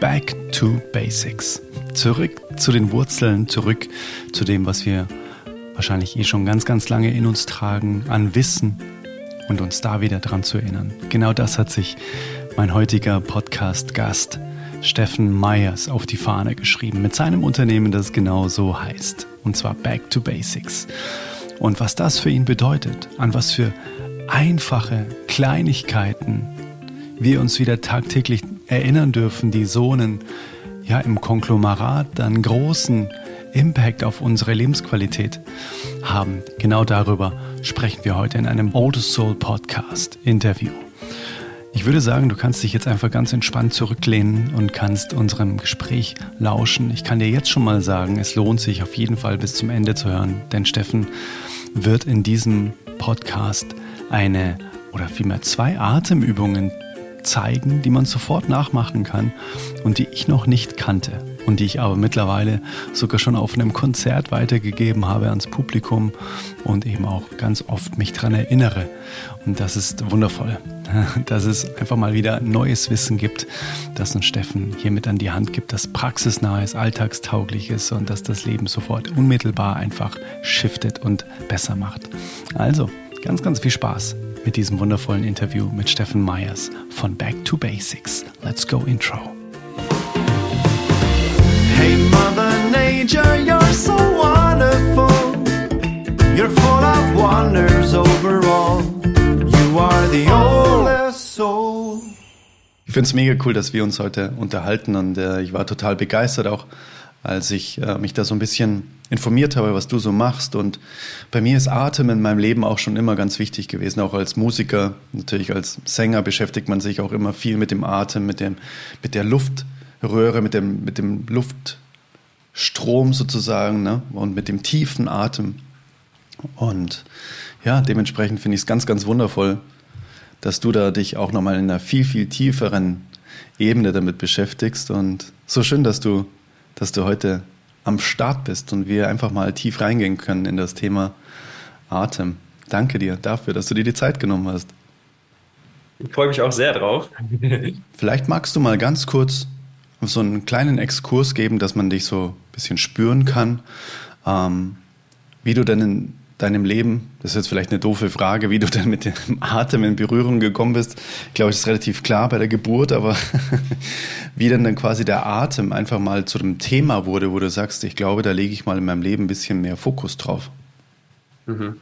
Back to Basics. Zurück zu den Wurzeln, zurück zu dem, was wir wahrscheinlich eh schon ganz, ganz lange in uns tragen, an Wissen und uns da wieder dran zu erinnern. Genau das hat sich mein heutiger Podcast-Gast Steffen Meyers auf die Fahne geschrieben mit seinem Unternehmen, das genau so heißt. Und zwar Back to Basics. Und was das für ihn bedeutet, an was für einfache Kleinigkeiten wir uns wieder tagtäglich erinnern dürfen, die so einen, ja, im Konglomerat dann großen Impact auf unsere Lebensqualität haben. Genau darüber sprechen wir heute in einem Old Soul Podcast Interview. Ich würde sagen, du kannst dich jetzt einfach ganz entspannt zurücklehnen und kannst unserem Gespräch lauschen. Ich kann dir jetzt schon mal sagen, es lohnt sich auf jeden Fall bis zum Ende zu hören, denn Steffen wird in diesem Podcast eine oder vielmehr zwei Atemübungen zeigen, die man sofort nachmachen kann und die ich noch nicht kannte und die ich aber mittlerweile sogar schon auf einem Konzert weitergegeben habe ans Publikum und eben auch ganz oft mich daran erinnere. Und das ist wundervoll, dass es einfach mal wieder neues Wissen gibt, das uns Steffen hier mit an die Hand gibt, das praxisnah ist, alltagstauglich ist und das das Leben sofort unmittelbar einfach shiftet und besser macht. Also, ganz, ganz viel Spaß mit diesem wundervollen Interview mit Steffen Myers von Back to Basics. Let's go Intro. Hey Mother Nature, you're so wonderful. You're full of wonders overall. You are the oldest soul. Ich finde es mega cool, dass wir uns heute unterhalten und äh, ich war total begeistert auch als ich äh, mich da so ein bisschen informiert habe, was du so machst. Und bei mir ist Atem in meinem Leben auch schon immer ganz wichtig gewesen, auch als Musiker. Natürlich als Sänger beschäftigt man sich auch immer viel mit dem Atem, mit, dem, mit der Luftröhre, mit dem, mit dem Luftstrom sozusagen ne? und mit dem tiefen Atem. Und ja, dementsprechend finde ich es ganz, ganz wundervoll, dass du da dich auch nochmal in einer viel, viel tieferen Ebene damit beschäftigst. Und so schön, dass du dass du heute am Start bist und wir einfach mal tief reingehen können in das Thema Atem. Danke dir dafür, dass du dir die Zeit genommen hast. Ich freue mich auch sehr drauf. Vielleicht magst du mal ganz kurz so einen kleinen Exkurs geben, dass man dich so ein bisschen spüren kann, ähm, wie du denn in deinem Leben, das ist jetzt vielleicht eine doofe Frage, wie du denn mit dem Atem in Berührung gekommen bist. Ich glaube, das ist relativ klar bei der Geburt, aber wie denn dann quasi der Atem einfach mal zu dem Thema wurde, wo du sagst, ich glaube, da lege ich mal in meinem Leben ein bisschen mehr Fokus drauf. Mhm.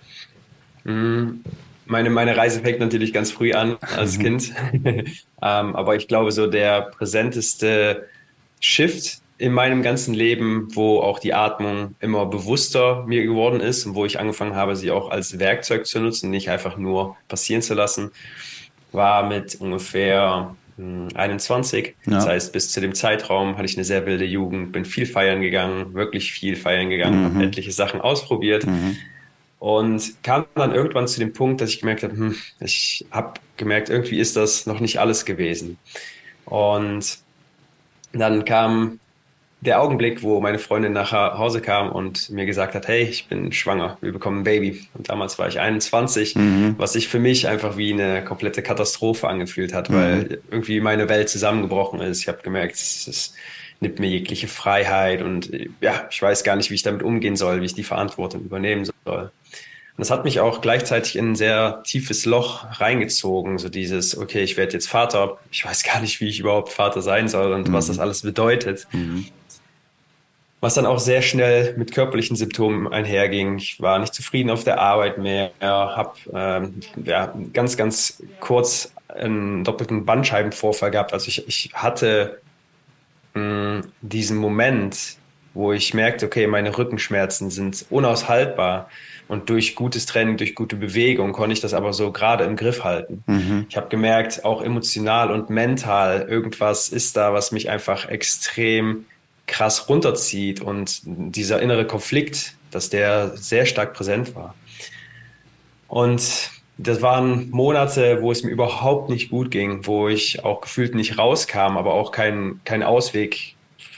mhm. Meine, meine Reise fängt natürlich ganz früh an als mhm. Kind, ähm, aber ich glaube, so der präsenteste Shift, in meinem ganzen Leben, wo auch die Atmung immer bewusster mir geworden ist und wo ich angefangen habe, sie auch als Werkzeug zu nutzen, nicht einfach nur passieren zu lassen, war mit ungefähr 21. Hm, ja. Das heißt, bis zu dem Zeitraum hatte ich eine sehr wilde Jugend, bin viel feiern gegangen, wirklich viel feiern gegangen, mhm. habe etliche Sachen ausprobiert. Mhm. Und kam dann irgendwann zu dem Punkt, dass ich gemerkt habe, hm, ich habe gemerkt, irgendwie ist das noch nicht alles gewesen. Und dann kam der Augenblick, wo meine Freundin nach Hause kam und mir gesagt hat, hey, ich bin schwanger, wir bekommen ein Baby. Und damals war ich 21, mhm. was sich für mich einfach wie eine komplette Katastrophe angefühlt hat, mhm. weil irgendwie meine Welt zusammengebrochen ist. Ich habe gemerkt, es, nimmt mir jegliche Freiheit und ja, ich weiß gar nicht, wie ich damit umgehen soll, wie ich die Verantwortung übernehmen soll. Und das hat mich auch gleichzeitig in ein sehr tiefes Loch reingezogen. So dieses, okay, ich werde jetzt Vater. Ich weiß gar nicht, wie ich überhaupt Vater sein soll und mhm. was das alles bedeutet. Was dann auch sehr schnell mit körperlichen Symptomen einherging. Ich war nicht zufrieden auf der Arbeit mehr, habe ähm, ja, ganz, ganz kurz einen doppelten Bandscheibenvorfall gehabt. Also ich, ich hatte mh, hm, diesen Moment, wo ich merkte, okay, meine Rückenschmerzen sind unaushaltbar. Und durch gutes Training, durch gute Bewegung konnte ich das aber so gerade im Griff halten. Mhm. Ich habe gemerkt, auch emotional und mental, irgendwas ist da, was mich einfach extrem krass runterzieht und dieser innere Konflikt, dass der sehr stark präsent war. Und das waren Monate, wo es mir überhaupt nicht gut ging, wo ich auch gefühlt nicht rauskam, aber auch keinen keinen Ausweg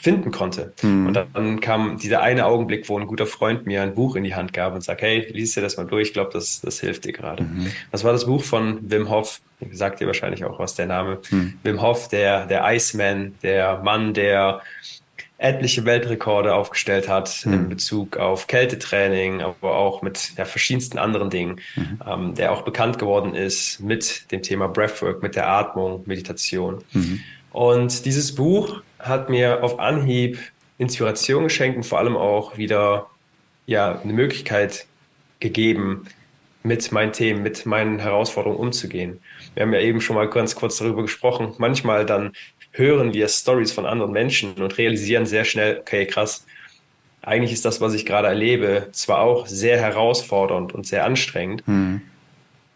finden konnte. Mhm. Und dann kam dieser eine Augenblick, wo ein guter Freund mir ein Buch in die Hand gab und sagt, hey, lies dir das mal durch, ich glaube, das, das hilft dir gerade. Mhm. Das war das Buch von Wim Hof, sagt dir wahrscheinlich auch was der Name. Hm. Wim Hof, der, der Iceman, der Mann, der etliche Weltrekorde aufgestellt hat mhm. in Bezug auf Kältetraining, aber auch mit ja, verschiedensten anderen Dingen, mhm. ähm, der auch bekannt geworden ist mit dem Thema Breathwork, mit der Atmung, Meditation. Mhm. Und dieses Buch hat mir auf Anhieb Inspiration geschenkt und vor allem auch wieder ja, eine Möglichkeit gegeben, mit meinen Themen, mit meinen Herausforderungen umzugehen. Wir haben ja eben schon mal ganz kurz darüber gesprochen. Manchmal dann hören wir Stories von anderen Menschen und realisieren sehr schnell, okay, krass, eigentlich ist das, was ich gerade erlebe, zwar auch sehr herausfordernd und sehr anstrengend, mhm.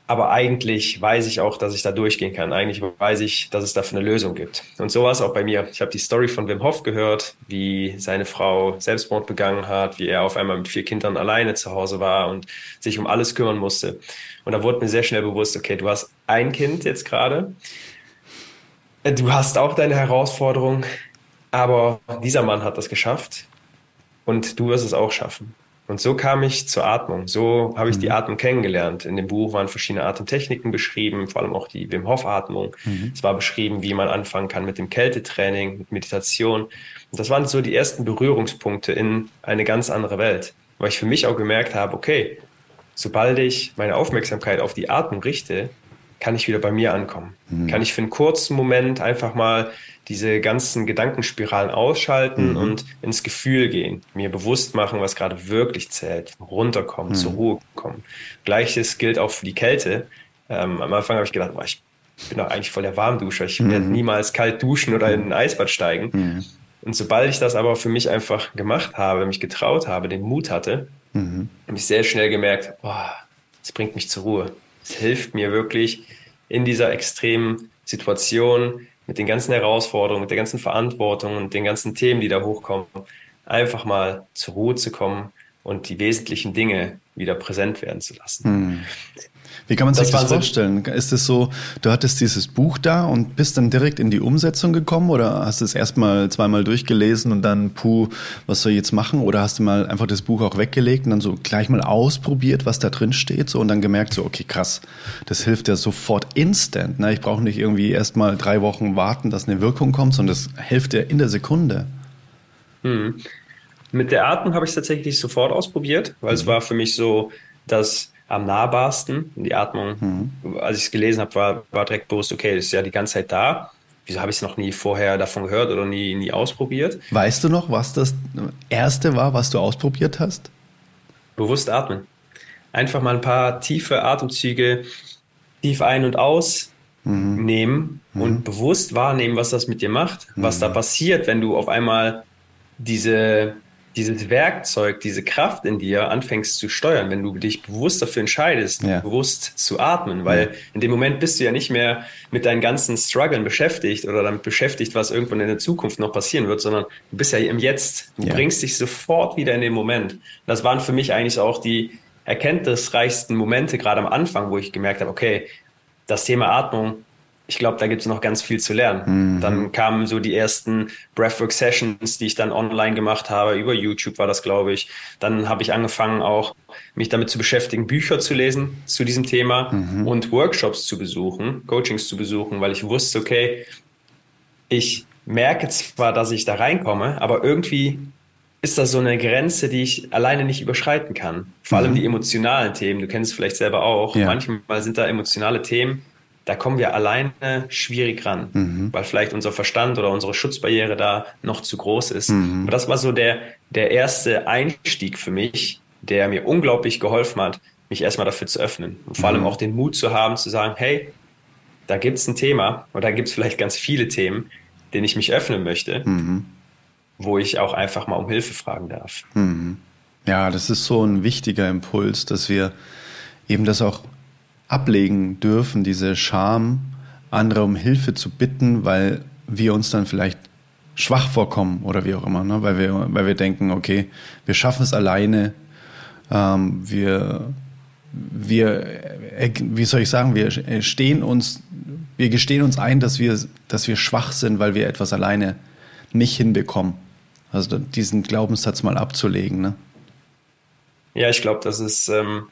aber eigentlich weiß ich auch, dass ich da durchgehen kann. Eigentlich weiß ich, dass es dafür eine Lösung gibt. Und so war es auch bei mir. Ich habe die Story von Wim Hof gehört, wie seine Frau Selbstmord begangen hat, wie er auf einmal mit vier Kindern alleine zu Hause war und sich um alles kümmern musste. Und da wurde mir sehr schnell bewusst, okay, du hast ein Kind jetzt gerade Du hast auch deine Herausforderung, aber dieser Mann hat das geschafft und du wirst es auch schaffen. Und so kam ich zur Atmung. So habe ich mhm. die Atmung kennengelernt. In dem Buch waren verschiedene Atemtechniken beschrieben, vor allem auch die Wim Hof Atmung. Mhm. Es war beschrieben, wie man anfangen kann mit dem Kältetraining, mit Meditation. Und das waren so die ersten Berührungspunkte in eine ganz andere Welt, weil ich für mich auch gemerkt habe, okay, sobald ich meine Aufmerksamkeit auf die Atmung richte, kann ich wieder bei mir ankommen. Mhm. Kann ich für einen kurzen Moment einfach mal diese ganzen Gedankenspiralen ausschalten mhm. und ins Gefühl gehen, mir bewusst machen, was gerade wirklich zählt, runterkommen, mhm. zur Ruhe kommen. Gleiches gilt auch für die Kälte. Ähm, am Anfang habe ich gedacht, boah, ich bin doch eigentlich voll der Warmduscher. Ich werde mhm. niemals kalt duschen oder in ein Eisbad steigen. Und sobald ich das aber für mich einfach gemacht habe, mich getraut habe, den Mut hatte, mhm. habe ich sehr schnell gemerkt, boah, das bringt mich zur Ruhe. Es hilft mir wirklich in dieser extremen Situation mit den ganzen Herausforderungen, mit der ganzen Verantwortung und den ganzen Themen, die da hochkommen, einfach mal zur Ruhe zu kommen und die wesentlichen Dinge wieder präsent werden zu lassen. Hm. Wie kann man sich das, das vorstellen? Ist es so, du hattest dieses Buch da und bist dann direkt in die Umsetzung gekommen oder hast du es erstmal zweimal durchgelesen und dann, puh, was soll ich jetzt machen? Oder hast du mal einfach das Buch auch weggelegt und dann so gleich mal ausprobiert, was da drin steht so und dann gemerkt so, okay, krass, das hilft ja sofort instant. Ne? Ich brauche nicht irgendwie erstmal drei Wochen warten, dass eine Wirkung kommt, sondern das hilft ja in der Sekunde. Hm. Mit der Atmung habe ich es tatsächlich sofort ausprobiert, weil mhm. es war für mich so, dass am nahbarsten. Die Atmung, mhm. als ich es gelesen habe, war, war direkt bewusst, okay, das ist ja die ganze Zeit da. Wieso habe ich es noch nie vorher davon gehört oder nie, nie ausprobiert? Weißt du noch, was das erste war, was du ausprobiert hast? Bewusst atmen. Einfach mal ein paar tiefe Atemzüge tief ein und aus mhm. nehmen mhm. und bewusst wahrnehmen, was das mit dir macht, was da mhm. passiert, wenn du auf einmal diese dieses Werkzeug, diese Kraft in dir anfängst zu steuern, wenn du dich bewusst dafür entscheidest, ja. bewusst zu atmen, weil ja. in dem Moment bist du ja nicht mehr mit deinen ganzen Struggeln beschäftigt oder damit beschäftigt, was irgendwann in der Zukunft noch passieren wird, sondern du bist ja im Jetzt. Du ja. bringst dich sofort wieder in den Moment. Das waren für mich eigentlich auch die erkenntnisreichsten Momente, gerade am Anfang, wo ich gemerkt habe, okay, das Thema Atmung ich glaube, da gibt es noch ganz viel zu lernen. Mhm. Dann kamen so die ersten Breathwork Sessions, die ich dann online gemacht habe. Über YouTube war das, glaube ich. Dann habe ich angefangen, auch mich damit zu beschäftigen, Bücher zu lesen zu diesem Thema mhm. und Workshops zu besuchen, Coachings zu besuchen, weil ich wusste, okay, ich merke zwar, dass ich da reinkomme, aber irgendwie ist das so eine Grenze, die ich alleine nicht überschreiten kann. Vor allem mhm. die emotionalen Themen. Du kennst es vielleicht selber auch. Ja. Manchmal sind da emotionale Themen, da kommen wir alleine schwierig ran, mhm. weil vielleicht unser Verstand oder unsere Schutzbarriere da noch zu groß ist. Mhm. Aber das war so der, der erste Einstieg für mich, der mir unglaublich geholfen hat, mich erstmal dafür zu öffnen. Und vor mhm. allem auch den Mut zu haben, zu sagen, hey, da gibt's ein Thema oder da gibt's vielleicht ganz viele Themen, denen ich mich öffnen möchte, mhm. wo ich auch einfach mal um Hilfe fragen darf. Mhm. Ja, das ist so ein wichtiger Impuls, dass wir eben das auch ablegen dürfen, diese Scham, andere um Hilfe zu bitten, weil wir uns dann vielleicht schwach vorkommen oder wie auch immer, ne? weil, wir, weil wir denken, okay, wir schaffen es alleine, ähm, wir, wir, äh, wie soll ich sagen, wir stehen uns, wir gestehen uns ein, dass wir, dass wir schwach sind, weil wir etwas alleine nicht hinbekommen. Also diesen Glaubenssatz mal abzulegen. Ne? Ja, ich glaube, das ist ähm,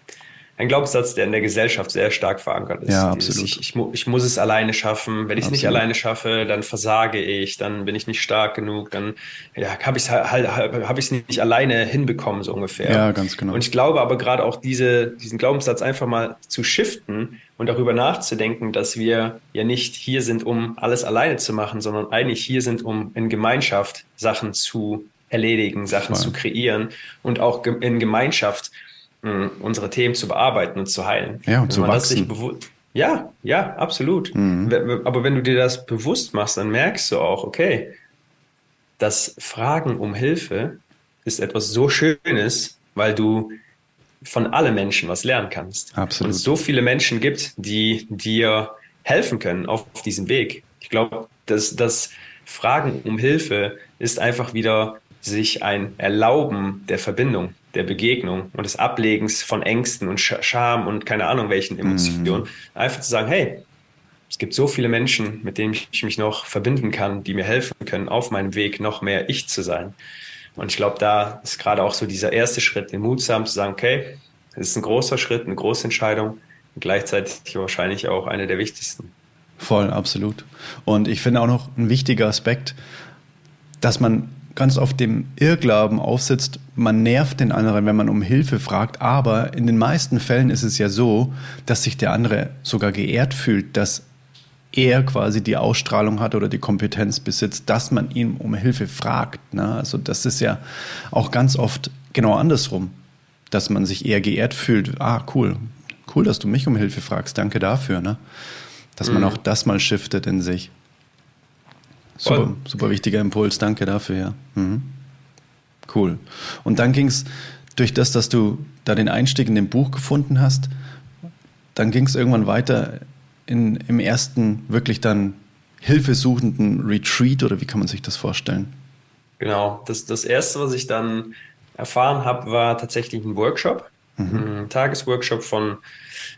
ein Glaubenssatz, der in der Gesellschaft sehr stark verankert ist. Ja, absolut. ich, ich, ich, muss es alleine schaffen. Wenn ich es nicht alleine schaffe, dann versage ich, dann bin ich nicht stark genug, dann ja, habe ich es halt, habe ich es nicht alleine hinbekommen, so ungefähr. Ja, ganz genau. Und ich glaube aber gerade auch diese, diesen Glaubenssatz einfach mal zu shiften und darüber nachzudenken, dass wir ja nicht hier sind, um alles alleine zu machen, sondern eigentlich hier sind, um in Gemeinschaft Sachen zu erledigen, Sachen Voll. zu kreieren und auch in Gemeinschaft unsere Themen zu bearbeiten und zu heilen. Ja, und zu wachsen. ja, ja, absolut. Mhm. Aber wenn du dir das bewusst machst, dann merkst du auch, okay, das Fragen um Hilfe ist etwas so Schönes, weil du von allen Menschen was lernen kannst. Absolut. Und es so viele Menschen gibt, die dir helfen können auf diesem Weg. Ich glaube, dass das Fragen um Hilfe ist einfach wieder sich ein Erlauben der Verbindung der Begegnung und des Ablegens von Ängsten und Scham und keine Ahnung welchen Emotionen. Mhm. Einfach zu sagen, hey, es gibt so viele Menschen, mit denen ich mich noch verbinden kann, die mir helfen können, auf meinem Weg noch mehr ich zu sein. Und ich glaube, da ist gerade auch so dieser erste Schritt, den Mut zu haben, zu sagen, okay, es ist ein großer Schritt, eine große Entscheidung und gleichzeitig wahrscheinlich auch eine der wichtigsten. Voll, absolut. Und ich finde auch noch ein wichtiger Aspekt, dass man ganz oft dem Irrglauben aufsitzt, man nervt den anderen, wenn man um Hilfe fragt, aber in den meisten Fällen ist es ja so, dass sich der andere sogar geehrt fühlt, dass er quasi die Ausstrahlung hat oder die Kompetenz besitzt, dass man ihn um Hilfe fragt. Ne? Also das ist ja auch ganz oft genau andersrum, dass man sich eher geehrt fühlt. Ah, cool, cool, dass du mich um Hilfe fragst, danke dafür. Ne? Dass mhm. man auch das mal shiftet in sich. Super, super wichtiger Impuls, danke dafür, ja. Mhm. Cool. Und dann ging es durch das, dass du da den Einstieg in dem Buch gefunden hast, dann ging es irgendwann weiter in, im ersten wirklich dann hilfesuchenden Retreat oder wie kann man sich das vorstellen? Genau, das, das erste, was ich dann erfahren habe, war tatsächlich ein Workshop, mhm. ein Tagesworkshop von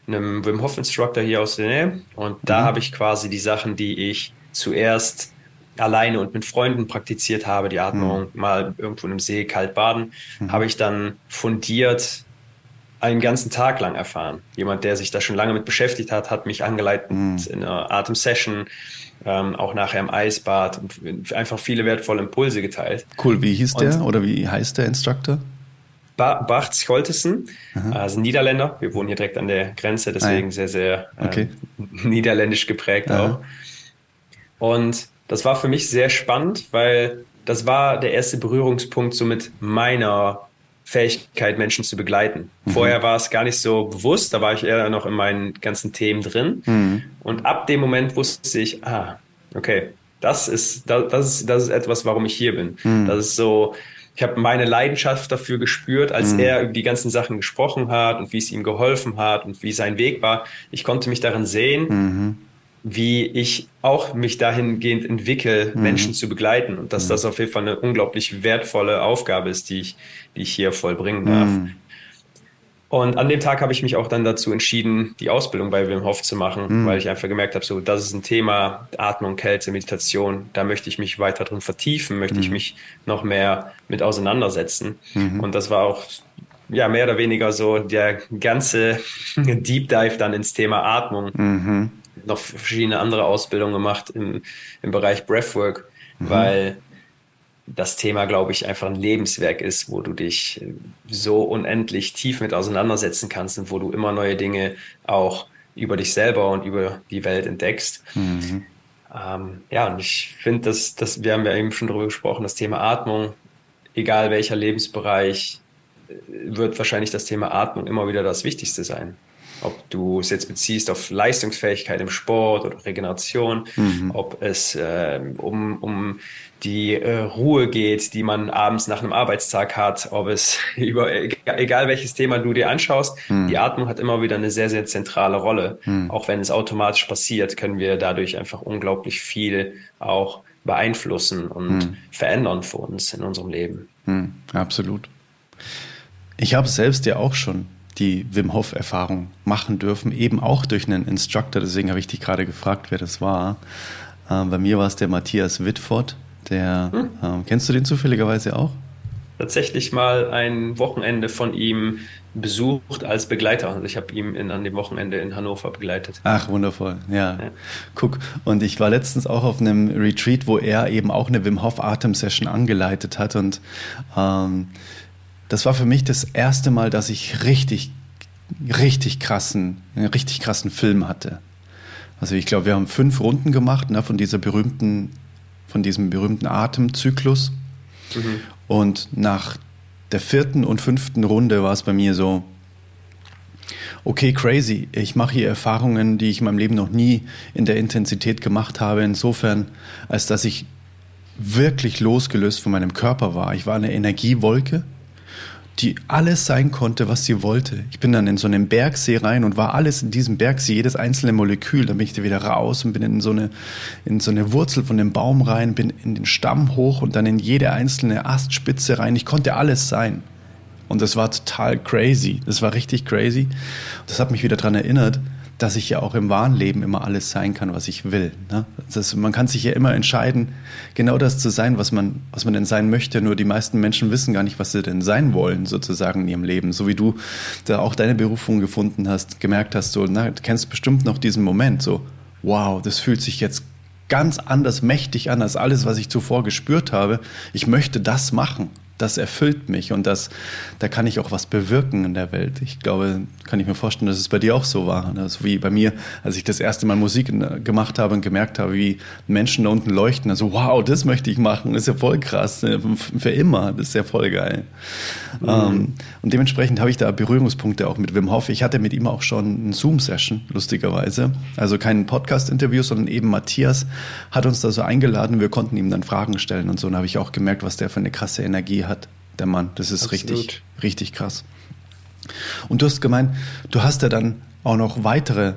einem Wim Hof Instructor hier aus der Nähe. Und da mhm. habe ich quasi die Sachen, die ich zuerst alleine und mit Freunden praktiziert habe, die Atmung, mhm. mal irgendwo im See kalt baden, mhm. habe ich dann fundiert einen ganzen Tag lang erfahren. Jemand, der sich da schon lange mit beschäftigt hat, hat mich angeleitet mhm. in einer Atemsession, ähm, auch nachher im Eisbad und einfach viele wertvolle Impulse geteilt. Cool, wie hieß und der oder wie heißt der Instructor? Ba Bart Scholtesen, also Niederländer. Wir wohnen hier direkt an der Grenze, deswegen ah, ja. sehr, sehr äh, okay. niederländisch geprägt Aha. auch. Und das war für mich sehr spannend, weil das war der erste Berührungspunkt so mit meiner Fähigkeit, Menschen zu begleiten. Mhm. Vorher war es gar nicht so bewusst, da war ich eher noch in meinen ganzen Themen drin. Mhm. Und ab dem Moment wusste ich, ah, okay, das ist, das, das ist, das ist etwas, warum ich hier bin. Mhm. Das ist so, ich habe meine Leidenschaft dafür gespürt, als mhm. er über die ganzen Sachen gesprochen hat und wie es ihm geholfen hat und wie sein Weg war. Ich konnte mich darin sehen. Mhm wie ich auch mich dahingehend entwickle, mhm. Menschen zu begleiten und dass mhm. das auf jeden Fall eine unglaublich wertvolle Aufgabe ist, die ich, die ich hier vollbringen darf. Mhm. Und an dem Tag habe ich mich auch dann dazu entschieden, die Ausbildung bei Wim Hof zu machen, mhm. weil ich einfach gemerkt habe, so, das ist ein Thema, Atmung, Kälte, Meditation, da möchte ich mich weiter drin vertiefen, möchte ich mhm. mich noch mehr mit auseinandersetzen. Mhm. Und das war auch ja, mehr oder weniger so der ganze Deep Dive dann ins Thema Atmung. Mhm noch verschiedene andere Ausbildungen gemacht im, im Bereich Breathwork, mhm. weil das Thema, glaube ich, einfach ein Lebenswerk ist, wo du dich so unendlich tief mit auseinandersetzen kannst und wo du immer neue Dinge auch über dich selber und über die Welt entdeckst. Mhm. Ähm, ja, und ich finde, dass, dass wir haben ja eben schon darüber gesprochen, das Thema Atmung, egal welcher Lebensbereich, äh, wird wahrscheinlich das Thema Atmung immer wieder das Wichtigste sein ob du es jetzt beziehst auf Leistungsfähigkeit im Sport oder Regeneration, mhm. ob es äh, um, um die äh, Ruhe geht, die man abends nach einem Arbeitstag hat, ob es über egal welches Thema du dir anschaust, mhm. die Atmung hat immer wieder eine sehr, sehr zentrale Rolle. Mhm. Auch wenn es automatisch passiert, können wir dadurch einfach unglaublich viel auch beeinflussen und mhm. verändern für uns in unserem Leben. Mhm. Absolut. Ich habe selbst ja auch schon die Wim Hof-Erfahrung machen dürfen, eben auch durch einen Instructor. Deswegen habe ich dich gerade gefragt, wer das war. Äh, bei mir war es der Matthias Whitford. Der, hm. äh, kennst du den zufälligerweise auch? Tatsächlich mal ein Wochenende von ihm besucht als Begleiter. Also ich habe ihn in, an dem Wochenende in Hannover begleitet. Ach, wundervoll. Ja. ja. Guck, und ich war letztens auch auf einem Retreat, wo er eben auch eine Wim Hof Atem-Session angeleitet hat. Und ähm, das war für mich das erste Mal, dass ich richtig, richtig krassen, einen richtig krassen Film hatte. Also ich glaube, wir haben fünf Runden gemacht ne, von dieser berühmten, von diesem berühmten Atemzyklus. Mhm. Und nach der vierten und fünften Runde war es bei mir so, okay, crazy, ich mache hier Erfahrungen, die ich in meinem Leben noch nie in der Intensität gemacht habe, insofern, als dass ich wirklich losgelöst von meinem Körper war. Ich war eine Energiewolke die alles sein konnte, was sie wollte. Ich bin dann in so einen Bergsee rein und war alles in diesem Bergsee, jedes einzelne Molekül. Dann bin ich da wieder raus und bin in so eine, in so eine Wurzel von dem Baum rein, bin in den Stamm hoch und dann in jede einzelne Astspitze rein. Ich konnte alles sein. Und das war total crazy. Das war richtig crazy. Das hat mich wieder daran erinnert, dass ich ja auch im wahren Leben immer alles sein kann, was ich will. Ne? Das, man kann sich ja immer entscheiden, genau das zu sein, was man, was man denn sein möchte. Nur die meisten Menschen wissen gar nicht, was sie denn sein wollen, sozusagen in ihrem Leben. So wie du da auch deine Berufung gefunden hast, gemerkt hast, so, na, du kennst bestimmt noch diesen Moment, so, wow, das fühlt sich jetzt ganz anders mächtig an als alles, was ich zuvor gespürt habe. Ich möchte das machen das erfüllt mich und das, da kann ich auch was bewirken in der Welt. Ich glaube, kann ich mir vorstellen, dass es bei dir auch so war. Ne? So wie bei mir, als ich das erste Mal Musik gemacht habe und gemerkt habe, wie Menschen da unten leuchten. Also, wow, das möchte ich machen. Das ist ja voll krass. Ne? Für immer. Das ist ja voll geil. Mhm. Um, und dementsprechend habe ich da Berührungspunkte auch mit Wim Hof. Ich hatte mit ihm auch schon eine Zoom-Session, lustigerweise. Also kein Podcast-Interview, sondern eben Matthias hat uns da so eingeladen. Wir konnten ihm dann Fragen stellen und so. Und habe ich auch gemerkt, was der für eine krasse Energie hat, der Mann. Das ist Absolut. richtig, richtig krass. Und du hast gemeint, du hast ja dann auch noch weitere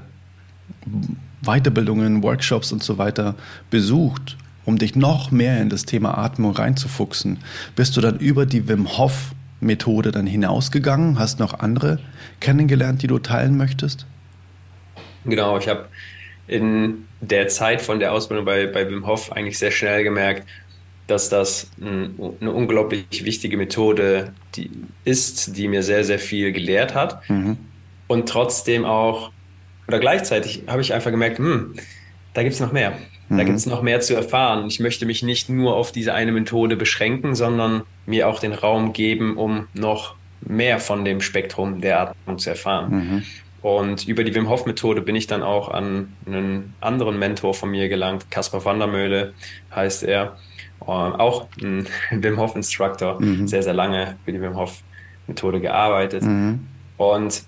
Weiterbildungen, Workshops und so weiter besucht, um dich noch mehr in das Thema Atmung reinzufuchsen. Bist du dann über die Wim Hof Methode dann hinausgegangen? Hast noch andere kennengelernt, die du teilen möchtest? Genau, ich habe in der Zeit von der Ausbildung bei, bei Wim Hof eigentlich sehr schnell gemerkt, dass das ein, eine unglaublich wichtige Methode die ist, die mir sehr, sehr viel gelehrt hat. Mhm. Und trotzdem auch, oder gleichzeitig habe ich einfach gemerkt, hm, da gibt es noch mehr. Mhm. Da gibt es noch mehr zu erfahren. Ich möchte mich nicht nur auf diese eine Methode beschränken, sondern mir auch den Raum geben, um noch mehr von dem Spektrum der Atmung zu erfahren. Mhm. Und über die Wim Hof Methode bin ich dann auch an einen anderen Mentor von mir gelangt, Caspar Vandermöhle heißt er. Ähm, auch ein Wim Hof Instructor, mhm. sehr, sehr lange für die Wim Hof Methode gearbeitet. Mhm. Und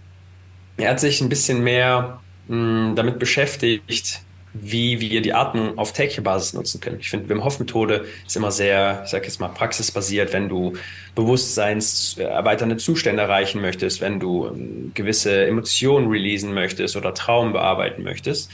er hat sich ein bisschen mehr mh, damit beschäftigt, wie wir die Atmung auf täglicher Basis nutzen können. Ich finde, Wim Hof Methode ist immer sehr, ich sage jetzt mal, praxisbasiert, wenn du bewusstseinserweiternde Zustände erreichen möchtest, wenn du ähm, gewisse Emotionen releasen möchtest oder Traum bearbeiten möchtest.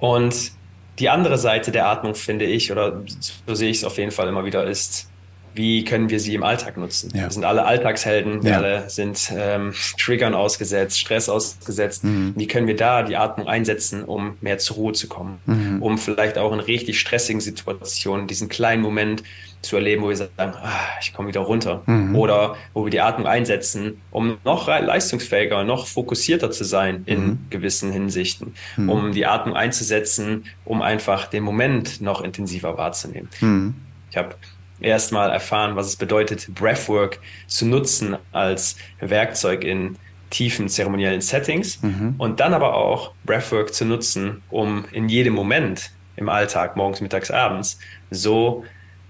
Und die andere Seite der Atmung, finde ich, oder so sehe ich es auf jeden Fall immer wieder, ist, wie können wir sie im Alltag nutzen? Ja. Wir sind alle Alltagshelden, wir ja. alle sind ähm, Triggern ausgesetzt, Stress ausgesetzt. Mhm. Wie können wir da die Atmung einsetzen, um mehr zur Ruhe zu kommen? Mhm. Um vielleicht auch in richtig stressigen Situationen diesen kleinen Moment zu erleben, wo wir sagen, ah, ich komme wieder runter. Mhm. Oder wo wir die Atmung einsetzen, um noch leistungsfähiger, noch fokussierter zu sein in mhm. gewissen Hinsichten. Mhm. Um die Atmung einzusetzen, um einfach den Moment noch intensiver wahrzunehmen. Mhm. Ich habe erstmal erfahren, was es bedeutet, Breathwork zu nutzen als Werkzeug in tiefen zeremoniellen Settings mhm. und dann aber auch Breathwork zu nutzen, um in jedem Moment im Alltag, morgens, mittags, abends, so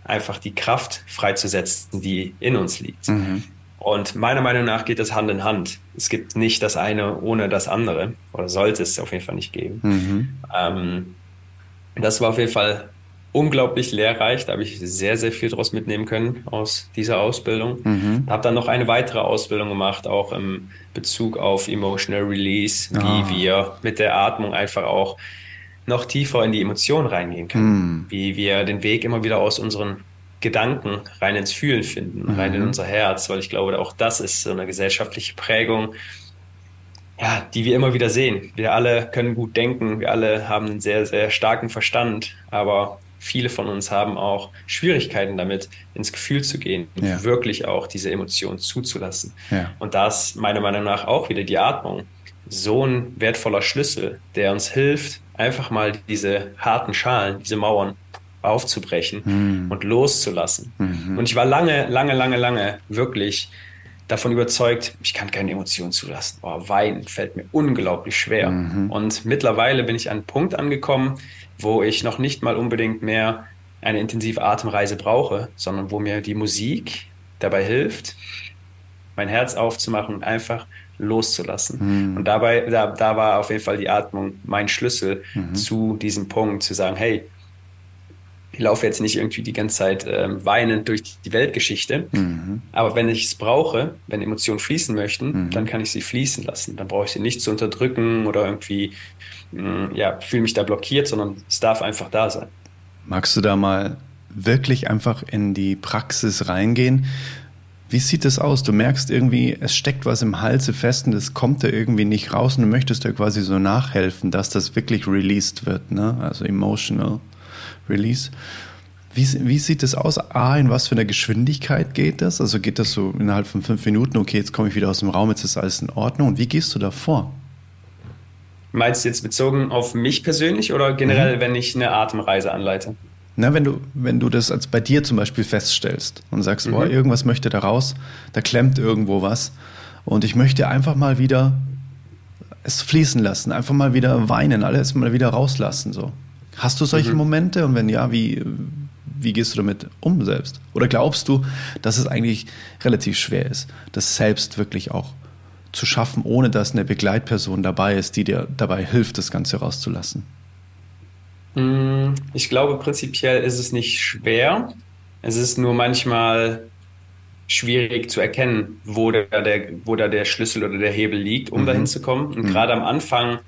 einfach die Kraft freizusetzen, die in uns liegt. Mhm. Und meiner Meinung nach geht das Hand in Hand. Es gibt nicht das eine ohne das andere, oder sollte es auf jeden Fall nicht geben. Mhm. Ähm, das war auf jeden Fall unglaublich lehrreich. Da habe ich sehr, sehr viel draus mitnehmen können aus dieser Ausbildung. Mhm. Habe dann noch eine weitere Ausbildung gemacht, auch im Bezug auf Emotional Release, wie ah. wir mit der Atmung einfach auch noch tiefer in die Emotionen reingehen können. Mhm. Wie wir den Weg immer wieder aus unseren Gedanken rein ins Fühlen finden, mhm. rein in unser Herz, weil ich glaube, auch das ist so eine gesellschaftliche Prägung, ja, die wir immer wieder sehen. Wir alle können gut denken, wir alle haben einen sehr, sehr starken Verstand, aber viele von uns haben auch Schwierigkeiten damit, ins Gefühl zu gehen und ja. wirklich auch diese Emotionen zuzulassen. Ja. Und das meiner Meinung nach auch wieder die Atmung. So ein wertvoller Schlüssel, der uns hilft, einfach mal diese harten Schalen, diese Mauern aufzubrechen mhm. und loszulassen. Mhm. Und ich war lange, lange, lange, lange wirklich davon überzeugt, ich kann keine Emotionen zulassen. Oh, Weinen fällt mir unglaublich schwer. Mhm. Und mittlerweile bin ich an einen Punkt angekommen, wo ich noch nicht mal unbedingt mehr eine intensive Atemreise brauche, sondern wo mir die Musik dabei hilft, mein Herz aufzumachen und einfach loszulassen. Mhm. Und dabei, da, da war auf jeden Fall die Atmung mein Schlüssel mhm. zu diesem Punkt, zu sagen, hey, ich laufe jetzt nicht irgendwie die ganze Zeit ähm, weinend durch die Weltgeschichte. Mhm. Aber wenn ich es brauche, wenn Emotionen fließen möchten, mhm. dann kann ich sie fließen lassen. Dann brauche ich sie nicht zu unterdrücken oder irgendwie, mh, mm, ja, fühle mich da blockiert, sondern es darf einfach da sein. Magst du da mal wirklich einfach in die Praxis reingehen? Wie sieht das aus? Du merkst irgendwie, es steckt was im Halse fest und es kommt da irgendwie nicht raus und du möchtest da quasi so nachhelfen, dass das wirklich released wird, ne? Also emotional. Release. Wie, wie sieht das aus? A, in was für einer Geschwindigkeit geht das? Also geht das so innerhalb von fünf Minuten, okay, jetzt komme ich wieder aus dem Raum, jetzt ist alles in Ordnung. Und wie gehst du da vor? Meinst du jetzt bezogen auf mich persönlich oder generell, mhm. wenn ich eine Atemreise anleite? Na, wenn du, wenn du das als bei dir zum Beispiel feststellst und sagst, mhm. boah, irgendwas möchte da raus, da klemmt irgendwo was und ich möchte einfach mal wieder es fließen lassen, einfach mal wieder weinen, alles mal wieder rauslassen, so. Hast du solche mhm. Momente? Und wenn ja, wie, wie gehst du damit um selbst? Oder glaubst du, dass es eigentlich relativ schwer ist, das selbst wirklich auch zu schaffen, ohne dass eine Begleitperson dabei ist, die dir dabei hilft, das Ganze rauszulassen? Mm, ich glaube, prinzipiell ist es nicht schwer. Es ist nur manchmal schwierig zu erkennen, wo da der, wo da der Schlüssel oder der Hebel liegt, um mhm. dahin zu kommen. Und mhm. gerade am Anfang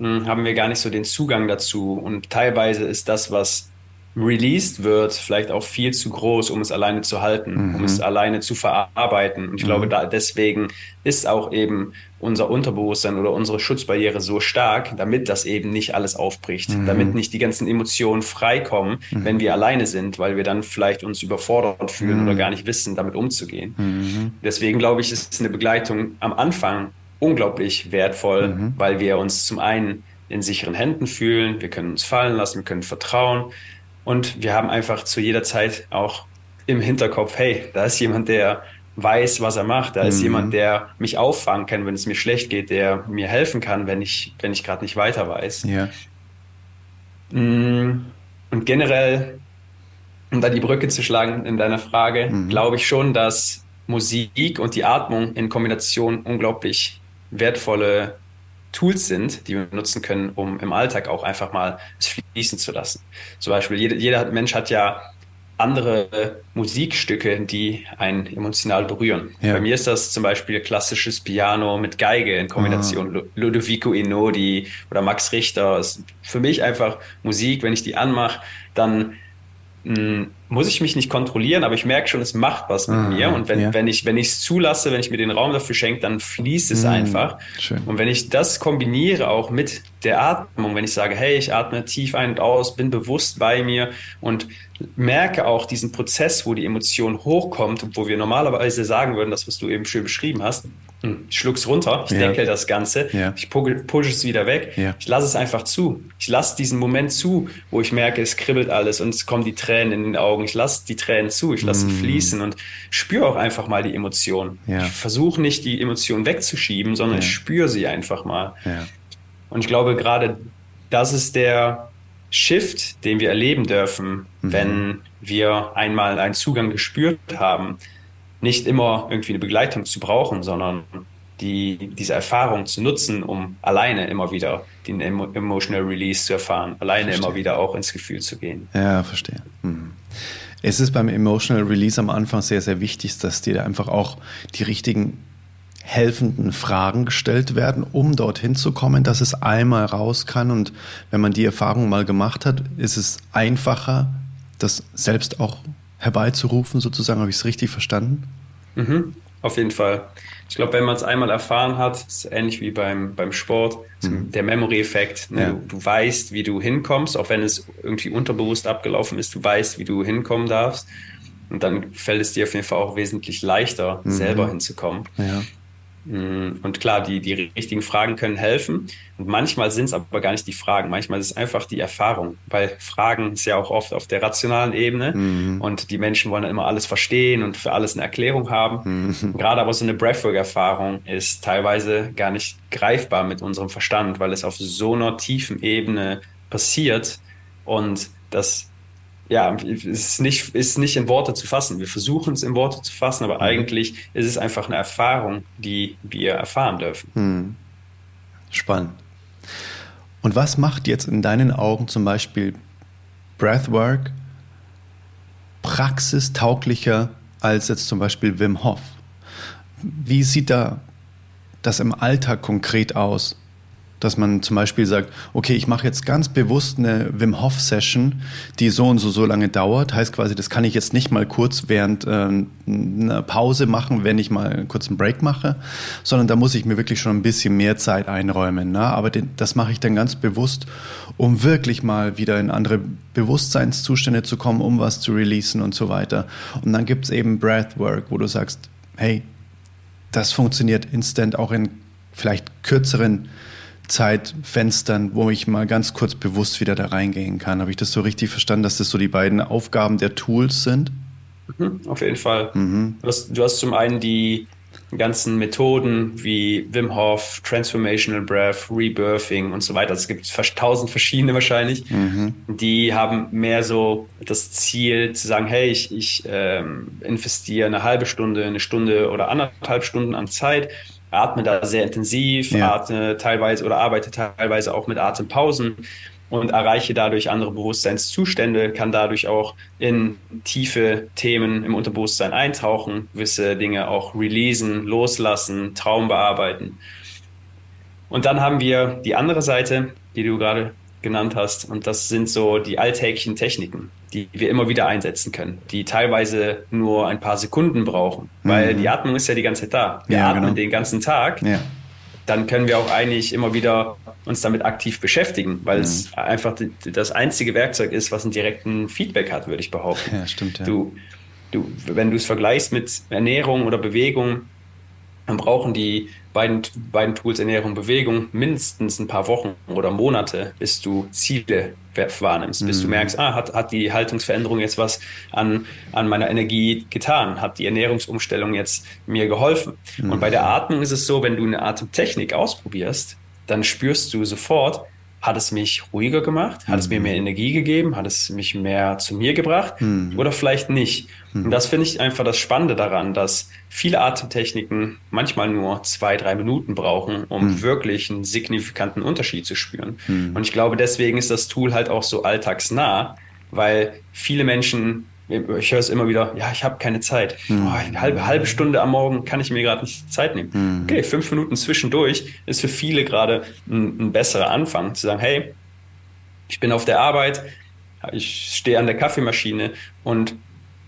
haben wir gar nicht so den Zugang dazu. Und teilweise ist das, was released wird, vielleicht auch viel zu groß, um es alleine zu halten, mhm. um es alleine zu verarbeiten. Und ich mhm. glaube, da, deswegen ist auch eben unser Unterbewusstsein oder unsere Schutzbarriere so stark, damit das eben nicht alles aufbricht, mhm. damit nicht die ganzen Emotionen freikommen, mhm. wenn wir alleine sind, weil wir dann vielleicht uns überfordert fühlen oder mhm. gar nicht wissen, damit umzugehen. Mhm. Deswegen glaube ich, ist eine Begleitung am Anfang unglaublich wertvoll, mhm. weil wir uns zum einen in sicheren Händen fühlen, wir können uns fallen lassen, wir können vertrauen und wir haben einfach zu jeder Zeit auch im Hinterkopf, hey, da ist jemand, der weiß, was er macht, da ist mhm. jemand, der mich auffangen kann, wenn es mir schlecht geht, der mir helfen kann, wenn ich, wenn ich gerade nicht weiter weiß. Ja. Mm, und generell, um da die Brücke zu schlagen in deiner Frage, mhm. glaube ich schon, dass Musik und die Atmung in Kombination unglaublich wertvolle Tools sind, die wir nutzen können, um im Alltag auch einfach mal es fließen zu lassen. Zum Beispiel, jeder, jeder Mensch hat ja andere Musikstücke, die einen emotional berühren. Ja. Bei mir ist das zum Beispiel klassisches Piano mit Geige in Kombination. Ah. Ludovico Einaudi oder Max Richter. Ist für mich einfach Musik. Wenn ich die anmache, dann hm, muss ich mich nicht kontrollieren, aber ich merke schon, es macht was mit ah, mir. Und wenn, ja. wenn ich wenn es zulasse, wenn ich mir den Raum dafür schenke, dann fließt es mm, einfach. Schön. Und wenn ich das kombiniere auch mit der Atmung, wenn ich sage, hey, ich atme tief ein und aus, bin bewusst bei mir und merke auch diesen Prozess, wo die Emotion hochkommt wo wir normalerweise sagen würden, das, was du eben schön beschrieben hast, hm, ich schluck's runter, ich ja. deckel das Ganze, ja. ich pushe es wieder weg, ja. ich lasse es einfach zu. Ich lasse diesen Moment zu, wo ich merke, es kribbelt alles und es kommen die Tränen in den Augen. Ich lasse die Tränen zu, ich lasse mm. sie fließen und spüre auch einfach mal die Emotionen. Ich versuche nicht, die Emotionen wegzuschieben, sondern ich spüre sie einfach mal. Und ich glaube, gerade das ist der Shift, den wir erleben dürfen, mhm. wenn wir einmal einen Zugang gespürt haben nicht immer irgendwie eine Begleitung zu brauchen, sondern die, diese Erfahrung zu nutzen, um alleine immer wieder den Emotional Release zu erfahren, alleine verstehe. immer wieder auch ins Gefühl zu gehen. Ja, verstehe. Mhm. Es ist beim Emotional Release am Anfang sehr, sehr wichtig, dass dir einfach auch die richtigen helfenden Fragen gestellt werden, um dorthin zu kommen, dass es einmal raus kann. Und wenn man die Erfahrung mal gemacht hat, ist es einfacher, das selbst auch herbeizurufen, sozusagen. Habe ich es richtig verstanden? Mhm. auf jeden Fall. Ich glaube, wenn man es einmal erfahren hat, ist ähnlich wie beim, beim Sport, mhm. der Memory-Effekt. Ne? Ja. Du, du, weißt, wie du hinkommst, auch wenn es irgendwie unterbewusst abgelaufen ist, du weißt, wie du hinkommen darfst. Und dann fällt es dir auf jeden Fall auch wesentlich leichter, mhm. selber hinzukommen. Ja. Mm, und klar, die, die richtigen Fragen können helfen. Und manchmal sind es aber gar nicht die Fragen. Manchmal ist es einfach die Erfahrung. Weil Fragen ist ja auch oft auf der rationalen Ebene. Mhm. Und die Menschen wollen immer alles verstehen und für alles eine Erklärung haben. Mhm. Gerade aber so eine Breathwork-Erfahrung ist teilweise gar nicht greifbar mit unserem Verstand, weil es auf so einer tiefen Ebene passiert. Und das ja, ist nicht, ist nicht in Worte zu fassen. Wir versuchen es in Worte zu fassen, aber mhm. eigentlich ist es einfach eine Erfahrung, die wir erfahren dürfen. Mhm. Spannend. Und was macht jetzt in deinen Augen zum Beispiel Breathwork praxistauglicher als jetzt zum Beispiel Wim Hof? Wie sieht da das im Alltag konkret aus? Dass man zum Beispiel sagt, okay, ich mache jetzt ganz bewusst eine Wim Hof Session, die so und so so lange dauert. Heißt quasi, das kann ich jetzt nicht mal kurz während äh, einer Pause machen, wenn ich mal einen Break mache, sondern da muss ich mir wirklich schon ein bisschen mehr Zeit einräumen. Ne? Aber den, das mache ich dann ganz bewusst, um wirklich mal wieder in andere Bewusstseinszustände zu kommen, um was zu releasen und so weiter. Und dann gibt es eben Breathwork, wo du sagst, hey, das funktioniert instant auch in vielleicht kürzeren Zeitfenstern, wo ich mal ganz kurz bewusst wieder da reingehen kann. Habe ich das so richtig verstanden, dass das so die beiden Aufgaben der Tools sind? Mhm, auf jeden Fall. Mhm. Du, hast, du, hast, zum einen die ganzen Methoden wie Wim Hof, Transformational Breath, Rebirthing und so weiter. Es gibt tausend verschiedene wahrscheinlich. Mhm. Die haben mehr so das Ziel zu sagen, hey, ich, ich ähm, investiere eine halbe Stunde, eine Stunde oder anderthalb Stunden an Zeit atme da sehr intensiv, ja. atme teilweise oder arbeite teilweise auch mit Atempausen und erreiche dadurch andere Bewusstseinszustände, kann dadurch auch in tiefe Themen im Unterbewusstsein eintauchen, gewisse Dinge auch releasen, loslassen, Traum bearbeiten. Und dann haben wir die andere Seite, die du gerade genannt hast, und das sind so die alltäglichen Techniken die wir immer wieder einsetzen können, die teilweise nur ein paar Sekunden brauchen, weil mhm. die Atmung ist ja die ganze Zeit da. Wir ja, atmen genau. den ganzen Tag. Ja. Dann können wir auch eigentlich immer wieder uns damit aktiv beschäftigen, weil mhm. es einfach das einzige Werkzeug ist, was einen direkten Feedback hat, würde ich behaupten. Ja, stimmt. Ja. Du, du, wenn du es vergleichst mit Ernährung oder Bewegung, dann brauchen die beiden, beiden Tools Ernährung und Bewegung mindestens ein paar Wochen oder Monate, bis du Ziele wahrnimmst, bis mhm. du merkst, ah, hat, hat die Haltungsveränderung jetzt was an, an meiner Energie getan? Hat die Ernährungsumstellung jetzt mir geholfen? Mhm. Und bei der Atmung ist es so, wenn du eine Atemtechnik ausprobierst, dann spürst du sofort, hat es mich ruhiger gemacht? Hat mhm. es mir mhm. mehr Energie gegeben? Hat es mich mehr zu mir gebracht? Mhm. Oder vielleicht nicht? Mhm. Und das finde ich einfach das Spannende daran, dass viele Atemtechniken manchmal nur zwei, drei Minuten brauchen, um mhm. wirklich einen signifikanten Unterschied zu spüren. Mhm. Und ich glaube, deswegen ist das Tool halt auch so alltagsnah, weil viele Menschen ich höre es immer wieder, ja, ich habe keine Zeit. Mhm. Oh, eine halbe, halbe Stunde am Morgen kann ich mir gerade nicht Zeit nehmen. Mhm. Okay, fünf Minuten zwischendurch ist für viele gerade ein, ein, besserer Anfang, zu sagen, hey, ich bin auf der Arbeit, ich stehe an der Kaffeemaschine und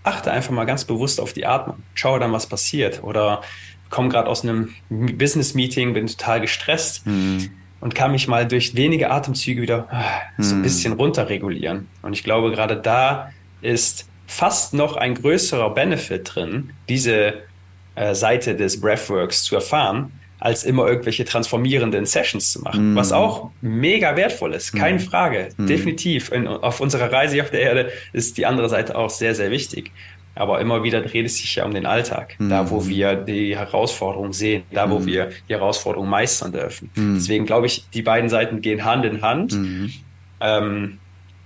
achte einfach mal ganz bewusst auf die Atmung. Schaue dann, was passiert. Oder komme gerade aus einem Business-Meeting, bin total gestresst. Mhm und kann mich mal durch wenige Atemzüge wieder ah, so ein hm. bisschen runterregulieren. Und ich glaube, gerade da ist fast noch ein größerer Benefit drin, diese äh, Seite des Breathworks zu erfahren, als immer irgendwelche transformierenden Sessions zu machen, mm. was auch mega wertvoll ist, keine mm. Frage, mm. definitiv. In, auf unserer Reise auf der Erde ist die andere Seite auch sehr, sehr wichtig. Aber immer wieder dreht es sich ja um den Alltag, da wo mm. wir die Herausforderung sehen, da wo mm. wir die Herausforderung meistern dürfen. Mm. Deswegen glaube ich, die beiden Seiten gehen Hand in Hand. Ähm,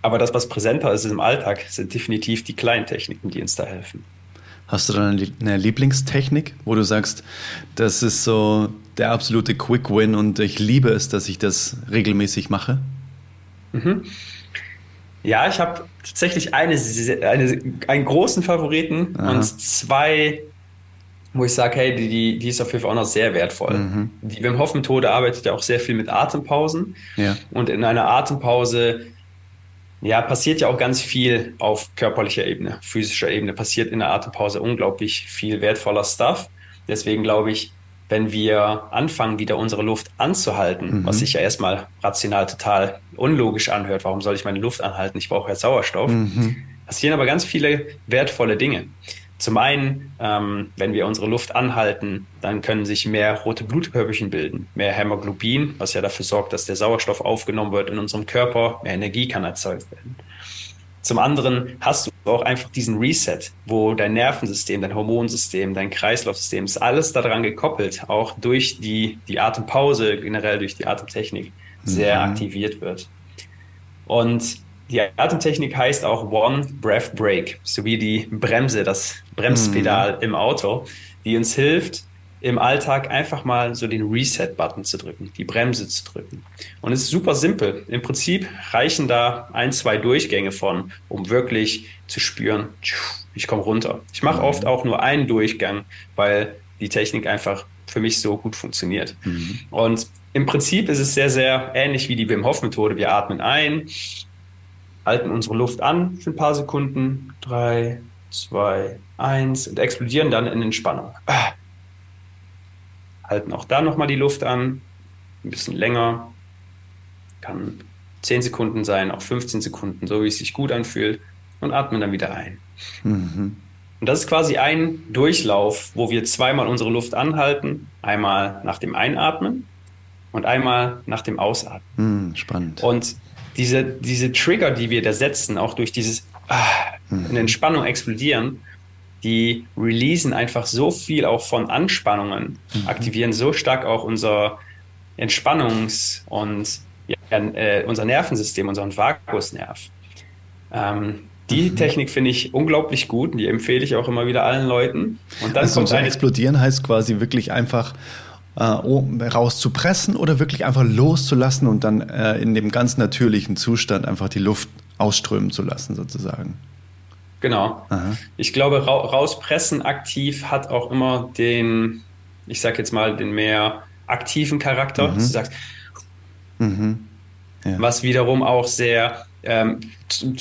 aber das, was präsenter ist im Alltag, sind definitiv die kleinen Techniken, die uns da helfen. Hast du dann eine Lieblingstechnik, wo du sagst, das ist so der absolute Quick Win und ich liebe es, dass ich das regelmäßig mache? Mhm. Ja, ich habe tatsächlich eine, eine, einen großen Favoriten Aha. und zwei, wo ich sage, hey, die, die ist auf jeden Fall auch noch sehr wertvoll. Mhm. Die Wim Hof Methode arbeitet ja auch sehr viel mit Atempausen. Ja. Und in einer Atempause ja, passiert ja auch ganz viel auf körperlicher Ebene, physischer Ebene. Passiert in der Atempause unglaublich viel wertvoller Stuff. Deswegen glaube ich, wenn wir anfangen, wieder unsere Luft anzuhalten, mhm. was sich ja erstmal rational total unlogisch anhört, warum soll ich meine Luft anhalten? Ich brauche ja Sauerstoff. Mhm. Passieren aber ganz viele wertvolle Dinge. Zum einen, ähm, wenn wir unsere Luft anhalten, dann können sich mehr rote Blutkörperchen bilden, mehr Hämoglobin, was ja dafür sorgt, dass der Sauerstoff aufgenommen wird in unserem Körper, mehr Energie kann erzeugt werden. Zum anderen hast du auch einfach diesen Reset, wo dein Nervensystem, dein Hormonsystem, dein Kreislaufsystem ist alles daran gekoppelt, auch durch die, die Atempause, generell durch die Atemtechnik, sehr mhm. aktiviert wird. Und die Atemtechnik heißt auch One Breath Break, sowie die Bremse, das Bremspedal mhm. im Auto, die uns hilft, im Alltag einfach mal so den Reset-Button zu drücken, die Bremse zu drücken. Und es ist super simpel. Im Prinzip reichen da ein, zwei Durchgänge von, um wirklich zu spüren, ich komme runter. Ich mache mhm. oft auch nur einen Durchgang, weil die Technik einfach für mich so gut funktioniert. Mhm. Und im Prinzip ist es sehr, sehr ähnlich wie die Wim Hof Methode. Wir atmen ein, halten unsere Luft an für ein paar Sekunden. Drei, zwei, eins und explodieren dann in Entspannung. Halten auch da nochmal die Luft an, ein bisschen länger. Kann 10 Sekunden sein, auch 15 Sekunden, so wie es sich gut anfühlt. Und atmen dann wieder ein. Mhm. Und das ist quasi ein Durchlauf, wo wir zweimal unsere Luft anhalten. Einmal nach dem Einatmen und einmal nach dem Ausatmen. Mhm, spannend. Und diese, diese Trigger, die wir da setzen, auch durch dieses ah, in Entspannung explodieren, die releasen einfach so viel auch von Anspannungen, mhm. aktivieren so stark auch unser Entspannungs- und ja, äh, unser Nervensystem, unseren Vagusnerv. Ähm, die mhm. Technik finde ich unglaublich gut und die empfehle ich auch immer wieder allen Leuten. Und dann also kommt ein explodieren heißt quasi wirklich einfach äh, rauszupressen oder wirklich einfach loszulassen und dann äh, in dem ganz natürlichen Zustand einfach die Luft ausströmen zu lassen, sozusagen. Genau. Aha. Ich glaube, ra rauspressen aktiv hat auch immer den, ich sag jetzt mal, den mehr aktiven Charakter. Mhm. Du sagst, mhm. Ja. was wiederum auch sehr ähm,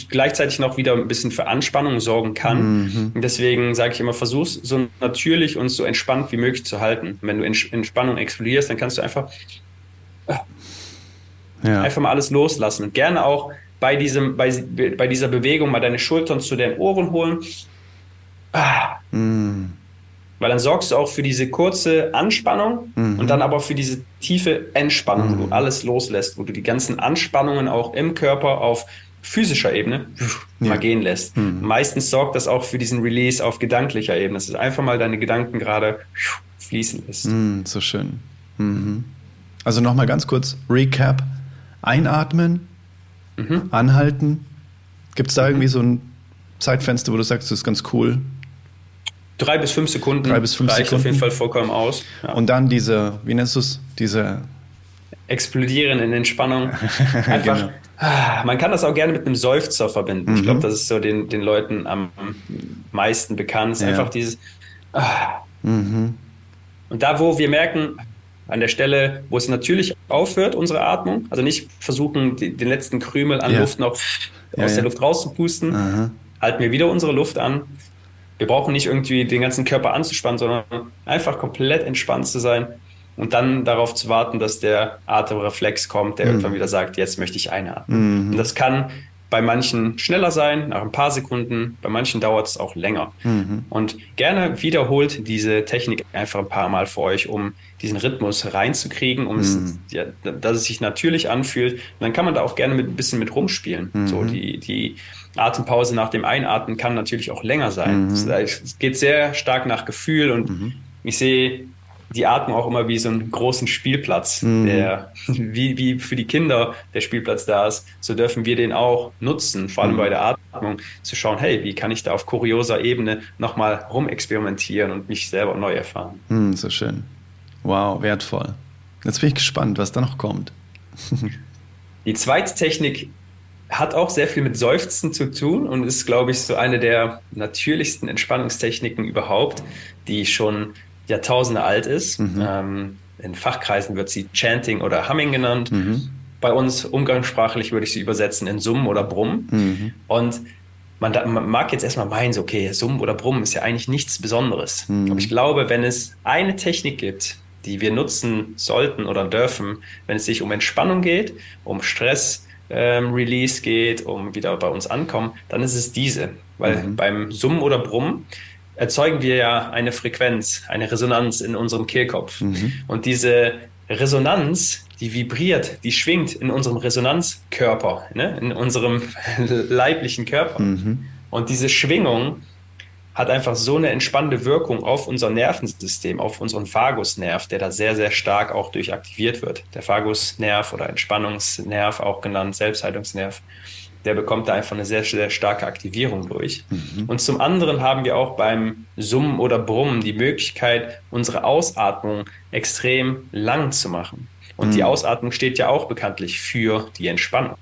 gleichzeitig noch wieder ein bisschen für Anspannung sorgen kann. Mhm. Deswegen sage ich immer, versuch so natürlich und so entspannt wie möglich zu halten. Wenn du in Entspannung explodierst, dann kannst du einfach, ja. einfach mal alles loslassen. Und gerne auch bei, diesem, bei, bei dieser Bewegung mal deine Schultern zu den Ohren holen. Ah. Mhm. Weil dann sorgst du auch für diese kurze Anspannung mhm. und dann aber für diese tiefe Entspannung, mhm. wo du alles loslässt, wo du die ganzen Anspannungen auch im Körper auf physischer Ebene ja. mal gehen lässt. Mhm. Meistens sorgt das auch für diesen Release auf gedanklicher Ebene, dass du einfach mal deine Gedanken gerade fließen lässt. Mhm, so schön. Mhm. Also nochmal ganz kurz, Recap. Einatmen, mhm. anhalten. Gibt es da irgendwie so ein Zeitfenster, wo du sagst, das ist ganz cool? Drei bis fünf Sekunden Drei bis fünf reicht Sekunden. auf jeden Fall vollkommen aus. Ja. Und dann diese, wie nennst du es? Diese Explodieren in Entspannung. Einfach, genau. Ah, man kann das auch gerne mit einem Seufzer verbinden. Mhm. Ich glaube, das ist so den, den Leuten am meisten bekannt. Ja. Einfach dieses. Ah. Mhm. Und da, wo wir merken, an der Stelle, wo es natürlich aufhört, unsere Atmung, also nicht versuchen, die, den letzten Krümel an ja. Luft noch ja, aus der Luft rauszupusten, Aha. halten wir wieder unsere Luft an wir brauchen nicht irgendwie den ganzen Körper anzuspannen, sondern einfach komplett entspannt zu sein und dann darauf zu warten, dass der Atemreflex kommt, der mhm. irgendwann wieder sagt, jetzt möchte ich einatmen. Mhm. Und das kann bei manchen schneller sein, nach ein paar Sekunden, bei manchen dauert es auch länger. Mhm. Und gerne wiederholt diese Technik einfach ein paar Mal für euch, um diesen Rhythmus reinzukriegen, um es, mhm. ja, dass es sich natürlich anfühlt. Und dann kann man da auch gerne mit, ein bisschen mit rumspielen. So mhm. die, die Atempause nach dem Einatmen kann natürlich auch länger sein. Mhm. Es geht sehr stark nach Gefühl und mhm. ich sehe die Atmung auch immer wie so einen großen Spielplatz, mhm. der wie, wie für die Kinder der Spielplatz da ist, so dürfen wir den auch nutzen, vor allem mhm. bei der Atmung, zu schauen, hey, wie kann ich da auf kurioser Ebene nochmal rumexperimentieren und mich selber neu erfahren. Mhm, so schön. Wow, wertvoll. Jetzt bin ich gespannt, was da noch kommt. die zweite Technik hat auch sehr viel mit Seufzen zu tun und ist, glaube ich, so eine der natürlichsten Entspannungstechniken überhaupt, die schon Jahrtausende alt ist. Mhm. Ähm, in Fachkreisen wird sie Chanting oder Humming genannt. Mhm. Bei uns umgangssprachlich würde ich sie übersetzen in Summen oder Brummen. Mhm. Und man, man, mag jetzt erstmal meinen, so, okay, Summen oder Brummen ist ja eigentlich nichts Besonderes. Mhm. Aber ich glaube, wenn es eine Technik gibt, die wir nutzen sollten oder dürfen, wenn es sich um Entspannung geht, um Stress, ähm, Release geht, um wieder bei uns ankommen, dann ist es diese. Weil mhm. beim Summen oder Brummen erzeugen wir ja eine Frequenz, eine Resonanz in unserem Kehlkopf. Mhm. Und diese Resonanz, die vibriert, die schwingt in unserem Resonanzkörper, ne? in unserem leiblichen Körper. Mhm. Und diese Schwingung hat einfach so eine entspannende Wirkung auf unser Nervensystem, auf unseren Vagusnerv, der da sehr, sehr stark auch durch aktiviert wird. Der Vagusnerv oder Entspannungsnerv, auch genannt Selbstheilungsnerv, der bekommt da einfach eine sehr, sehr starke Aktivierung durch. Mhm. Und zum anderen haben wir auch beim Summen oder Brummen die Möglichkeit, unsere Ausatmung extrem lang zu machen. Und mhm. die Ausatmung steht ja auch bekanntlich für die Entspannung.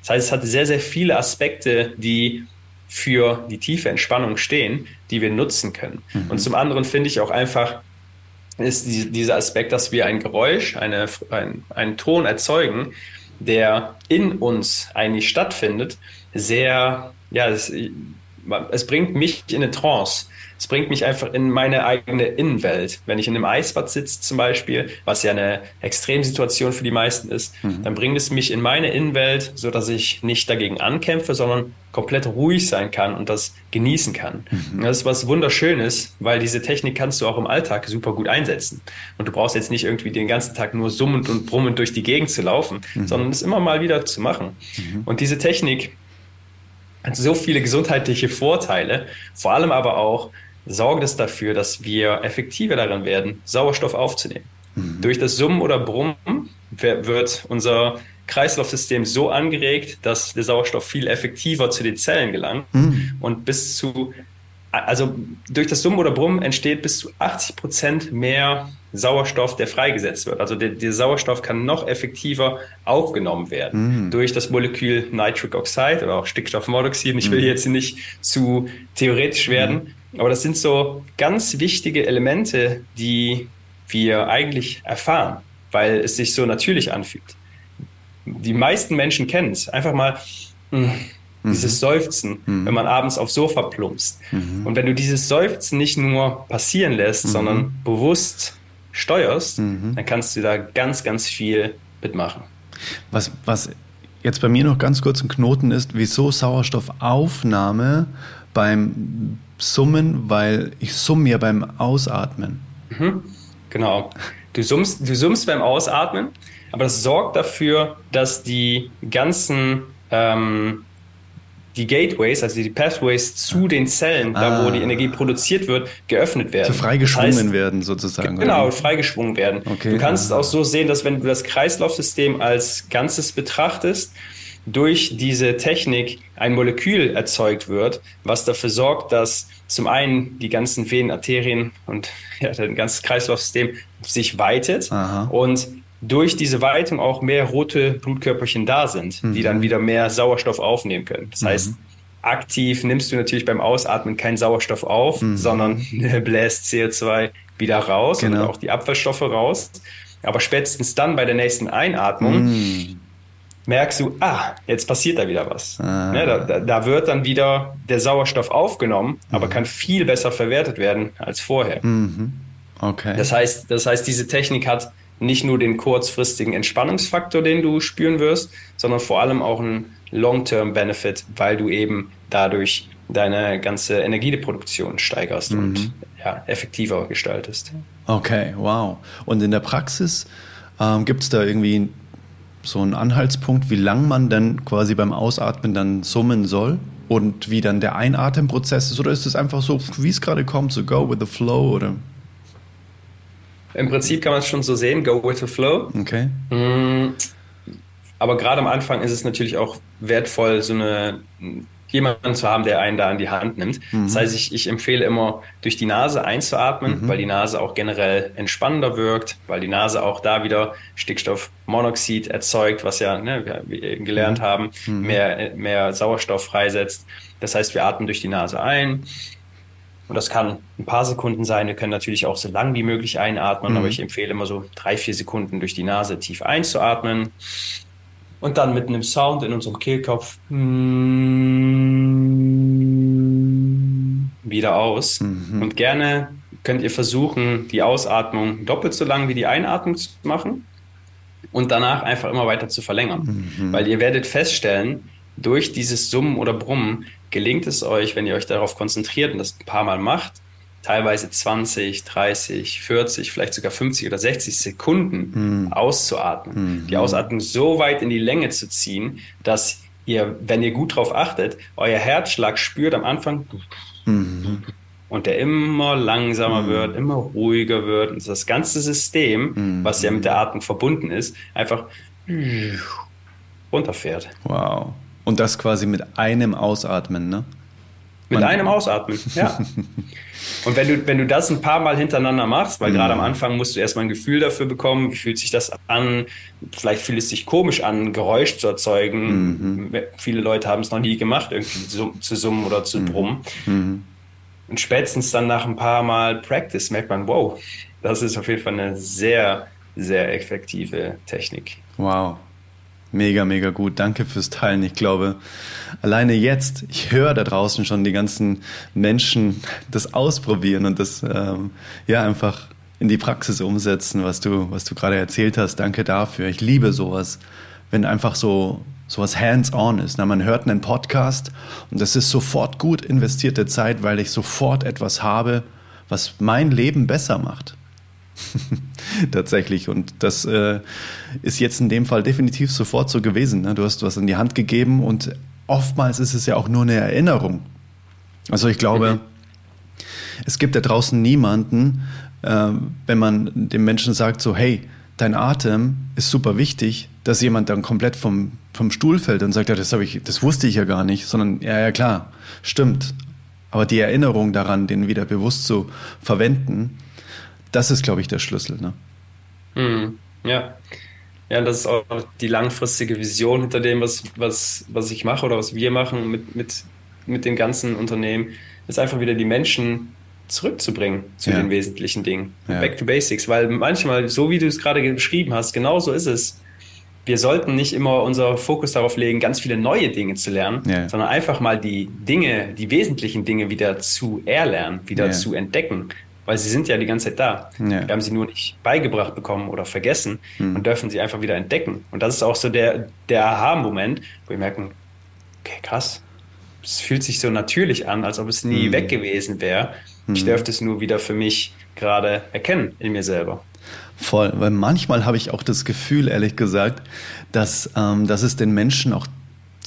Das heißt, es hat sehr, sehr viele Aspekte, die für die tiefe Entspannung stehen, die wir nutzen können. Mhm. Und zum anderen finde ich auch einfach, ist die, dieser Aspekt, dass wir ein Geräusch, eine, ein, einen Ton erzeugen, der in uns eigentlich stattfindet, sehr, ja, es, es bringt mich in eine Trance. Es bringt mich einfach in meine eigene Innenwelt. Wenn ich in einem Eisbad sitze zum Beispiel, was ja eine Extremsituation für die meisten ist, mhm. dann bringt es mich in meine Innenwelt, so dass ich nicht dagegen ankämpfe, sondern komplett ruhig sein kann und das genießen kann. Mhm. Das ist was Wunderschönes, weil diese Technik kannst du auch im Alltag super gut einsetzen. Und du brauchst jetzt nicht irgendwie den ganzen Tag nur summend und brummend durch die Gegend zu laufen, mhm. sondern es immer mal wieder zu machen. Mhm. Und diese Technik hat so viele gesundheitliche Vorteile, vor allem aber auch, sorgt es dafür, dass wir effektiver darin werden, Sauerstoff aufzunehmen. Mhm. Durch das Summen oder Brummen wird unser Kreislaufsystem so angeregt, dass der Sauerstoff viel effektiver zu den Zellen gelangt mhm. und bis zu, also durch das Summen oder Brummen entsteht bis zu 80 Prozent mehr Sauerstoff, der freigesetzt wird. Also der, der Sauerstoff kann noch effektiver aufgenommen werden mhm. durch das Molekül Nitric Oxide oder auch Stickstoffmonoxid. Ich will mhm. jetzt nicht zu theoretisch werden, mhm. Aber das sind so ganz wichtige Elemente, die wir eigentlich erfahren, weil es sich so natürlich anfühlt. Die meisten Menschen kennen es. Einfach mal mh, hm, mhm. dieses Seufzen, mhm. wenn man abends aufs Sofa plumpst. Mhm. Und wenn du dieses Seufzen nicht nur passieren lässt, mhm. sondern bewusst steuerst, mhm. dann kannst du da ganz, ganz viel mitmachen. Was, was jetzt bei mir noch ganz kurz ein Knoten ist, wieso Sauerstoffaufnahme beim Summen, weil ich summe ja beim Ausatmen. Mhm. Genau. Du summst, du summst beim Ausatmen, aber das sorgt dafür, dass die ganzen ähm, die Gateways, also die Pathways zu den Zellen, ah. da wo die ah. Energie produziert wird, geöffnet werden. So freigeschwungen das heißt, werden sozusagen. Genau, freigeschwungen werden. Okay. Du kannst es auch so sehen, dass wenn du das Kreislaufsystem als Ganzes betrachtest, durch diese Technik ein Molekül erzeugt wird, was dafür sorgt, dass zum einen die ganzen Venen, Arterien und ja, das ganze Kreislaufsystem sich weitet Aha. und durch diese Weitung auch mehr rote Blutkörperchen da sind, mhm. die dann wieder mehr Sauerstoff aufnehmen können. Das mhm. heißt, aktiv nimmst du natürlich beim Ausatmen keinen Sauerstoff auf, mhm. sondern bläst CO2 wieder raus genau. und auch die Abfallstoffe raus. Aber spätestens dann bei der nächsten Einatmung mhm merkst du, ah, jetzt passiert da wieder was. Ah. Ne, da, da, wird dann wieder der Sauerstoff aufgenommen, mhm. aber kann viel besser verwertet werden als vorher. Mhm. Okay. Das heißt, das heißt, diese Technik hat nicht nur den kurzfristigen Entspannungsfaktor, den du spüren wirst, sondern vor allem auch einen Long-Term-Benefit, weil du eben dadurch deine ganze Energieproduktion steigerst mhm. und ja, effektiver gestaltest. Okay, wow. Und in der Praxis ähm, gibt es da irgendwie so ein Anhaltspunkt, wie lang man dann quasi beim Ausatmen dann summen soll und wie dann der Einatemprozess ist? Oder ist es einfach so, wie es gerade kommt, so go with the flow oder? Im Prinzip kann man es schon so sehen, go with the flow. Okay. Mm, aber gerade am Anfang ist es natürlich auch wertvoll, so eine jemanden zu haben, der einen da an die Hand nimmt. Mhm. Das heißt, ich, ich empfehle immer, durch die Nase einzuatmen, mhm. weil die Nase auch generell entspannender wirkt, weil die Nase auch da wieder Stickstoffmonoxid erzeugt, was ja, ne, wir eben gelernt mhm. haben, mhm. mehr, mehr Sauerstoff freisetzt. Das heißt, wir atmen durch die Nase ein. Und das kann ein paar Sekunden sein. Wir können natürlich auch so lang wie möglich einatmen, aber mhm. ich empfehle immer so drei, vier Sekunden durch die Nase tief einzuatmen und dann mit einem Sound in unserem Kehlkopf. Wieder aus. Mhm. Und gerne könnt ihr versuchen, die Ausatmung doppelt so lang wie die Einatmung zu machen und danach einfach immer weiter zu verlängern. Mhm. Weil ihr werdet feststellen, durch dieses Summen oder Brummen gelingt es euch, wenn ihr euch darauf konzentriert und das ein paar Mal macht, teilweise 20, 30, 40, vielleicht sogar 50 oder 60 Sekunden mhm. auszuatmen. Mhm. Die Ausatmung so weit in die Länge zu ziehen, dass ihr, wenn ihr gut drauf achtet, euer Herzschlag spürt am Anfang mhm. und der immer langsamer mhm. wird, immer ruhiger wird und das ganze System, mhm. was ja mit der Atmung verbunden ist, einfach runterfährt. Wow. Und das quasi mit einem Ausatmen, ne? Mit Man einem Ausatmen, ja. Und wenn du, wenn du das ein paar Mal hintereinander machst, weil mhm. gerade am Anfang musst du erstmal ein Gefühl dafür bekommen, wie fühlt sich das an, vielleicht fühlt es sich komisch an, Geräusch zu erzeugen. Mhm. Viele Leute haben es noch nie gemacht, irgendwie zu, zu summen oder zu mhm. brummen. Mhm. Und spätestens dann nach ein paar Mal Practice merkt man, wow, das ist auf jeden Fall eine sehr, sehr effektive Technik. Wow. Mega, mega gut. Danke fürs Teilen. Ich glaube, alleine jetzt, ich höre da draußen schon die ganzen Menschen das ausprobieren und das ähm, ja einfach in die Praxis umsetzen, was du, was du gerade erzählt hast. Danke dafür. Ich liebe sowas, wenn einfach so sowas hands-on ist. Na, man hört einen Podcast und das ist sofort gut investierte Zeit, weil ich sofort etwas habe, was mein Leben besser macht. Tatsächlich. Und das äh, ist jetzt in dem Fall definitiv sofort so gewesen. Ne? Du hast was in die Hand gegeben und oftmals ist es ja auch nur eine Erinnerung. Also ich glaube, mhm. es gibt da draußen niemanden, äh, wenn man dem Menschen sagt, so, hey, dein Atem ist super wichtig, dass jemand dann komplett vom, vom Stuhl fällt und sagt, ja, das, ich, das wusste ich ja gar nicht, sondern ja, ja klar, stimmt. Aber die Erinnerung daran, den wieder bewusst zu verwenden, das ist, glaube ich, der Schlüssel. Ne? Mhm. Ja. Ja, das ist auch die langfristige Vision hinter dem, was, was, was ich mache oder was wir machen mit, mit, mit den ganzen Unternehmen, ist einfach wieder die Menschen zurückzubringen zu ja. den wesentlichen Dingen. Ja. Back to Basics, weil manchmal, so wie du es gerade geschrieben hast, genau so ist es. Wir sollten nicht immer unser Fokus darauf legen, ganz viele neue Dinge zu lernen, ja. sondern einfach mal die Dinge, die wesentlichen Dinge wieder zu erlernen, wieder zu entdecken weil sie sind ja die ganze Zeit da. Ja. Wir haben sie nur nicht beigebracht bekommen oder vergessen mhm. und dürfen sie einfach wieder entdecken. Und das ist auch so der, der Aha-Moment, wo wir merken, okay, krass, es fühlt sich so natürlich an, als ob es nie mhm. weg gewesen wäre. Ich hm. dürfte es nur wieder für mich gerade erkennen in mir selber. Voll, weil manchmal habe ich auch das Gefühl, ehrlich gesagt, dass, ähm, dass es den Menschen auch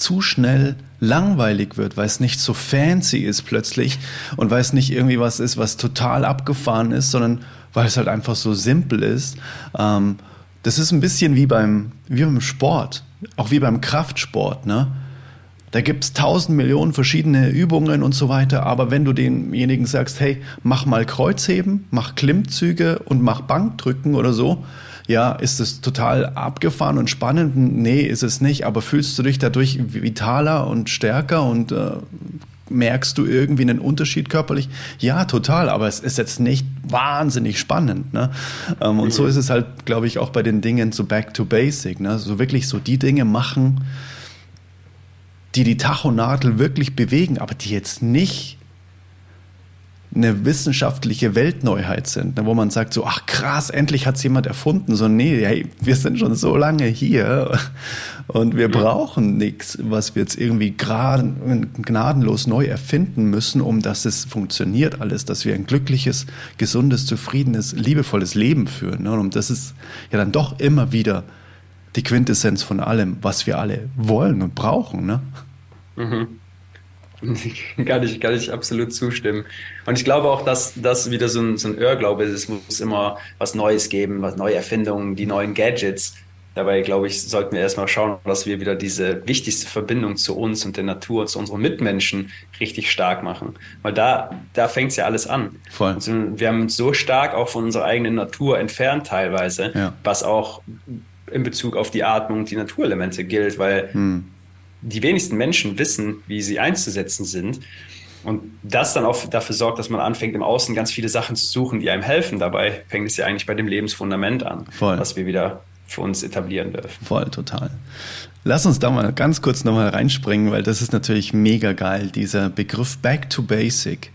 zu schnell langweilig wird, weil es nicht so fancy ist plötzlich und weil es nicht irgendwie was ist, was total abgefahren ist, sondern weil es halt einfach so simpel ist. Ähm, das ist ein bisschen wie beim, wie beim Sport, auch wie beim Kraftsport, ne? Da gibt es tausend Millionen verschiedene Übungen und so weiter, aber wenn du demjenigen sagst, hey, mach mal Kreuzheben, mach Klimmzüge und mach Bankdrücken oder so, ja, ist es total abgefahren und spannend? Nee, ist es nicht, aber fühlst du dich dadurch vitaler und stärker und äh, merkst du irgendwie einen Unterschied körperlich? Ja, total, aber es ist jetzt nicht wahnsinnig spannend. Ne? Ähm, und so mhm. ist es halt, glaube ich, auch bei den Dingen so back to basic. Ne? So wirklich so die Dinge machen, die die Tachonadel wirklich bewegen, aber die jetzt nicht eine wissenschaftliche Weltneuheit sind, ne, wo man sagt so, ach krass, endlich hat es jemand erfunden. So, nee, hey, wir sind schon so lange hier und wir brauchen nichts, was wir jetzt irgendwie gnadenlos neu erfinden müssen, um dass es funktioniert alles, dass wir ein glückliches, gesundes, zufriedenes, liebevolles Leben führen. Ne? Und das ist ja dann doch immer wieder die Quintessenz von allem, was wir alle wollen und brauchen. Ne? Mhm. kann, ich, kann ich absolut zustimmen. Und ich glaube auch, dass das wieder so ein, so ein Irrglaube ist. Es muss immer was Neues geben, was neue Erfindungen, die neuen Gadgets. Dabei, glaube ich, sollten wir erstmal schauen, dass wir wieder diese wichtigste Verbindung zu uns und der Natur, zu unseren Mitmenschen richtig stark machen. Weil da, da fängt es ja alles an. Voll. Also wir haben uns so stark auch von unserer eigenen Natur entfernt teilweise, ja. was auch in Bezug auf die Atmung, die Naturelemente gilt, weil hm die wenigsten Menschen wissen, wie sie einzusetzen sind. Und das dann auch dafür sorgt, dass man anfängt, im Außen ganz viele Sachen zu suchen, die einem helfen. Dabei fängt es ja eigentlich bei dem Lebensfundament an, Voll. was wir wieder für uns etablieren dürfen. Voll, total. Lass uns da mal ganz kurz nochmal reinspringen, weil das ist natürlich mega geil, dieser Begriff Back to Basic.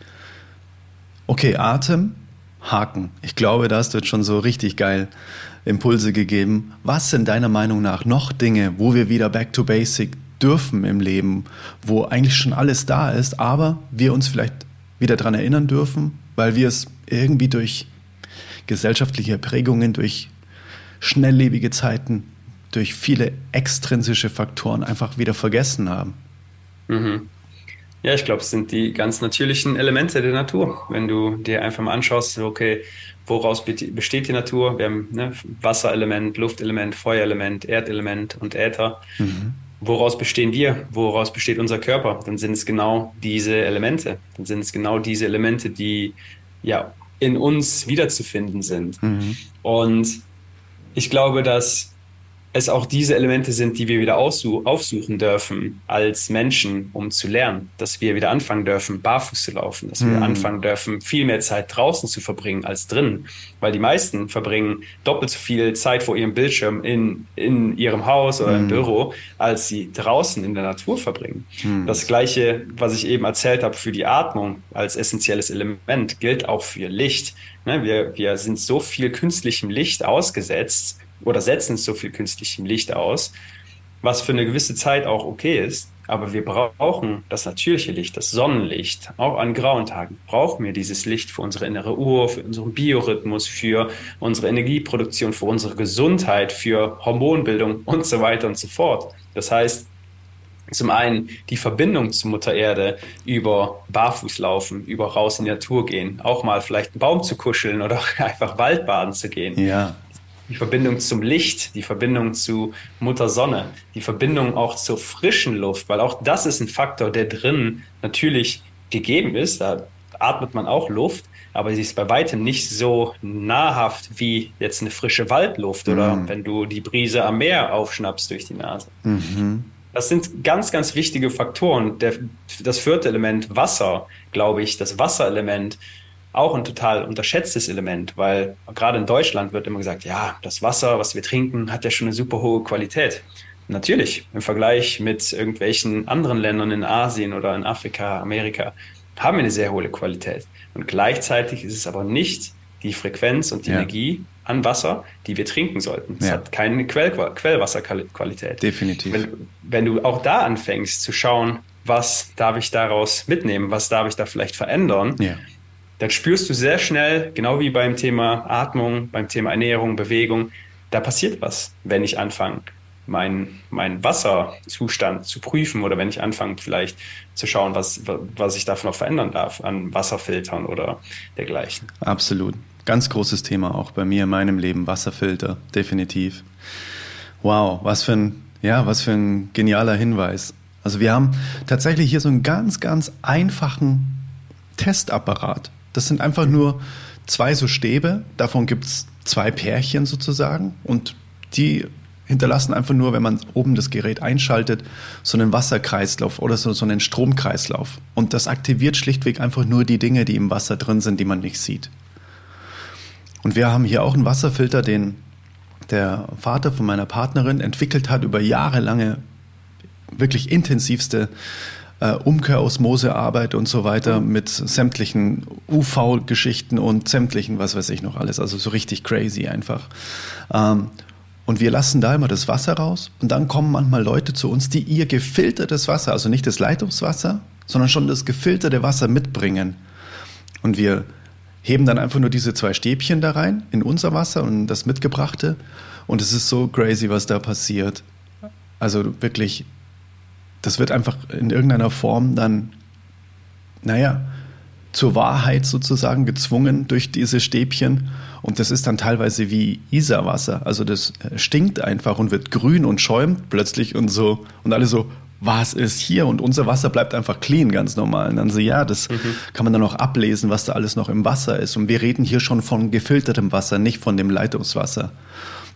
Okay, Atem, Haken. Ich glaube, da hast du jetzt schon so richtig geil Impulse gegeben. Was sind deiner Meinung nach noch Dinge, wo wir wieder back to basic dürfen im Leben, wo eigentlich schon alles da ist, aber wir uns vielleicht wieder daran erinnern dürfen, weil wir es irgendwie durch gesellschaftliche Prägungen, durch schnelllebige Zeiten, durch viele extrinsische Faktoren einfach wieder vergessen haben. Mhm. Ja, ich glaube, es sind die ganz natürlichen Elemente der Natur. Wenn du dir einfach mal anschaust, okay, woraus besteht die Natur? Wir haben ne, Wasserelement, Luftelement, Feuerelement, Erdelement und Äther. Mhm. Woraus bestehen wir? Woraus besteht unser Körper? Dann sind es genau diese Elemente. Dann sind es genau diese Elemente, die ja in uns wiederzufinden sind. Mhm. Und ich glaube, dass es auch diese Elemente sind, die wir wieder aufsuchen dürfen als Menschen, um zu lernen, dass wir wieder anfangen dürfen, barfuß zu laufen, dass wir mhm. anfangen dürfen, viel mehr Zeit draußen zu verbringen als drin, weil die meisten verbringen doppelt so viel Zeit vor ihrem Bildschirm in, in ihrem Haus oder mhm. im Büro, als sie draußen in der Natur verbringen. Mhm. Das gleiche, was ich eben erzählt habe für die Atmung als essentielles Element, gilt auch für Licht. Ne, wir, wir sind so viel künstlichem Licht ausgesetzt, oder setzen so viel künstlichem Licht aus, was für eine gewisse Zeit auch okay ist. Aber wir brauchen das natürliche Licht, das Sonnenlicht. Auch an grauen Tagen brauchen wir dieses Licht für unsere innere Uhr, für unseren Biorhythmus, für unsere Energieproduktion, für unsere Gesundheit, für Hormonbildung und so weiter und so fort. Das heißt, zum einen die Verbindung zur Mutter Erde über Barfußlaufen, über raus in die Natur gehen, auch mal vielleicht einen Baum zu kuscheln oder einfach Waldbaden zu gehen. Ja die Verbindung zum Licht, die Verbindung zu Mutter Sonne, die Verbindung auch zur frischen Luft, weil auch das ist ein Faktor, der drin natürlich gegeben ist. Da atmet man auch Luft, aber sie ist bei weitem nicht so nahrhaft wie jetzt eine frische Waldluft oder mhm. wenn du die Brise am Meer aufschnappst durch die Nase. Mhm. Das sind ganz, ganz wichtige Faktoren. Der, das vierte Element, Wasser, glaube ich, das Wasserelement auch ein total unterschätztes Element, weil gerade in Deutschland wird immer gesagt, ja, das Wasser, was wir trinken, hat ja schon eine super hohe Qualität. Natürlich, im Vergleich mit irgendwelchen anderen Ländern in Asien oder in Afrika, Amerika, haben wir eine sehr hohe Qualität. Und gleichzeitig ist es aber nicht die Frequenz und die ja. Energie an Wasser, die wir trinken sollten. Es ja. hat keine Quell Quellwasserqualität. Definitiv. Wenn, wenn du auch da anfängst zu schauen, was darf ich daraus mitnehmen, was darf ich da vielleicht verändern, ja dann spürst du sehr schnell, genau wie beim Thema Atmung, beim Thema Ernährung, Bewegung, da passiert was, wenn ich anfange, meinen mein Wasserzustand zu prüfen oder wenn ich anfange, vielleicht zu schauen, was, was ich davon noch verändern darf an Wasserfiltern oder dergleichen. Absolut. Ganz großes Thema auch bei mir in meinem Leben, Wasserfilter, definitiv. Wow, was für ein, ja, was für ein genialer Hinweis. Also wir haben tatsächlich hier so einen ganz, ganz einfachen Testapparat. Das sind einfach nur zwei so Stäbe. Davon gibt es zwei Pärchen sozusagen. Und die hinterlassen einfach nur, wenn man oben das Gerät einschaltet, so einen Wasserkreislauf oder so, so einen Stromkreislauf. Und das aktiviert schlichtweg einfach nur die Dinge, die im Wasser drin sind, die man nicht sieht. Und wir haben hier auch einen Wasserfilter, den der Vater von meiner Partnerin entwickelt hat über jahrelange, wirklich intensivste äh, Umkehrosmosearbeit und so weiter mit sämtlichen UV-Geschichten und sämtlichen, was weiß ich noch alles. Also so richtig crazy einfach. Ähm, und wir lassen da immer das Wasser raus und dann kommen manchmal Leute zu uns, die ihr gefiltertes Wasser, also nicht das Leitungswasser, sondern schon das gefilterte Wasser mitbringen. Und wir heben dann einfach nur diese zwei Stäbchen da rein in unser Wasser und das mitgebrachte. Und es ist so crazy, was da passiert. Also wirklich das wird einfach in irgendeiner Form dann, naja, zur Wahrheit sozusagen gezwungen durch diese Stäbchen. Und das ist dann teilweise wie Isarwasser. Also das äh, stinkt einfach und wird grün und schäumt plötzlich und so. Und alle so, was ist hier? Und unser Wasser bleibt einfach clean, ganz normal. Und dann so, ja, das mhm. kann man dann auch ablesen, was da alles noch im Wasser ist. Und wir reden hier schon von gefiltertem Wasser, nicht von dem Leitungswasser.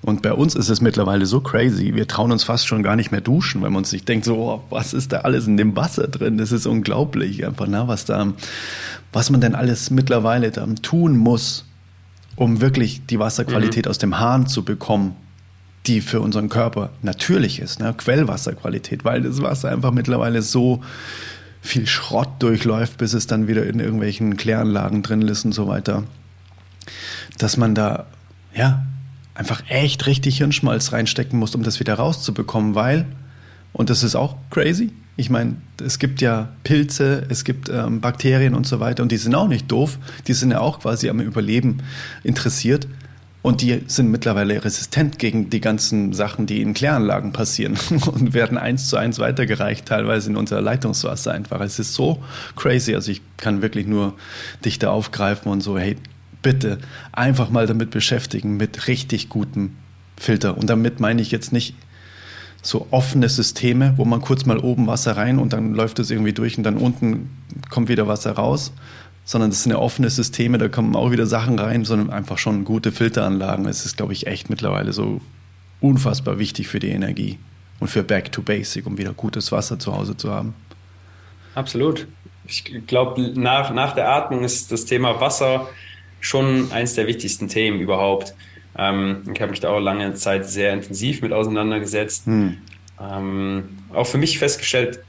Und bei uns ist es mittlerweile so crazy, wir trauen uns fast schon gar nicht mehr duschen, weil man sich denkt, so, oh, was ist da alles in dem Wasser drin? Das ist unglaublich einfach, na, was da, was man denn alles mittlerweile da tun muss, um wirklich die Wasserqualität mhm. aus dem Hahn zu bekommen, die für unseren Körper natürlich ist, ne? Quellwasserqualität, weil das Wasser einfach mittlerweile so viel Schrott durchläuft, bis es dann wieder in irgendwelchen Kläranlagen drin ist und so weiter. Dass man da, ja, einfach echt richtig Hirnschmalz reinstecken muss, um das wieder rauszubekommen, weil, und das ist auch crazy, ich meine, es gibt ja Pilze, es gibt ähm, Bakterien und so weiter und die sind auch nicht doof, die sind ja auch quasi am Überleben interessiert. Und die sind mittlerweile resistent gegen die ganzen Sachen, die in Kläranlagen passieren und werden eins zu eins weitergereicht, teilweise in unser Leitungswasser einfach. Es ist so crazy. Also ich kann wirklich nur dich da aufgreifen und so, hey, bitte einfach mal damit beschäftigen mit richtig gutem Filter. Und damit meine ich jetzt nicht so offene Systeme, wo man kurz mal oben Wasser rein und dann läuft es irgendwie durch und dann unten kommt wieder Wasser raus, sondern das sind ja offene Systeme, da kommen auch wieder Sachen rein, sondern einfach schon gute Filteranlagen. Es ist, glaube ich, echt mittlerweile so unfassbar wichtig für die Energie und für Back to Basic, um wieder gutes Wasser zu Hause zu haben. Absolut. Ich glaube, nach, nach der Atmung ist das Thema Wasser schon eines der wichtigsten Themen überhaupt. Ähm, ich habe mich da auch lange Zeit sehr intensiv mit auseinandergesetzt. Hm. Ähm, auch für mich festgestellt,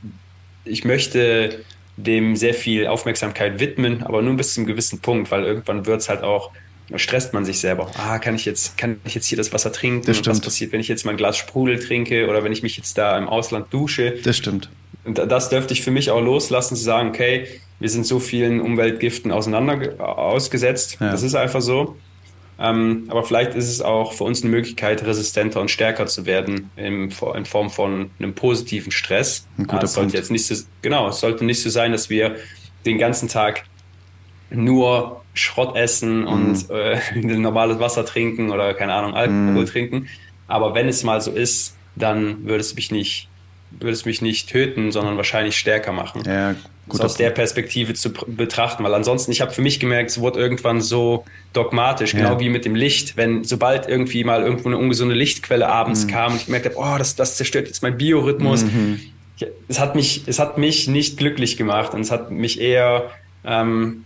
ich möchte dem sehr viel Aufmerksamkeit widmen, aber nur bis zu einem gewissen Punkt, weil irgendwann wird es halt auch, stresst man sich selber. Ah, kann ich jetzt, kann ich jetzt hier das Wasser trinken? Das was passiert, wenn ich jetzt mal ein Glas Sprudel trinke oder wenn ich mich jetzt da im Ausland dusche? Das stimmt. Und das dürfte ich für mich auch loslassen, zu sagen, okay, wir sind so vielen Umweltgiften auseinander ausgesetzt. Ja. Das ist einfach so. Ähm, aber vielleicht ist es auch für uns eine Möglichkeit, resistenter und stärker zu werden im, in Form von einem positiven Stress. Ein guter ah, es sollte jetzt nicht so, genau, es sollte nicht so sein, dass wir den ganzen Tag nur Schrott essen und mm. äh, normales Wasser trinken oder keine Ahnung, Alkohol mm. trinken. Aber wenn es mal so ist, dann würde es mich nicht, würde es mich nicht töten, sondern wahrscheinlich stärker machen. Ja, Gut, aus der Perspektive zu betrachten, weil ansonsten, ich habe für mich gemerkt, es wurde irgendwann so dogmatisch, genau ja. wie mit dem Licht. Wenn sobald irgendwie mal irgendwo eine ungesunde Lichtquelle abends mhm. kam und ich merkte, oh, das, das zerstört jetzt mein Biorhythmus. Mhm. Ich, es, hat mich, es hat mich nicht glücklich gemacht und es hat mich eher ähm,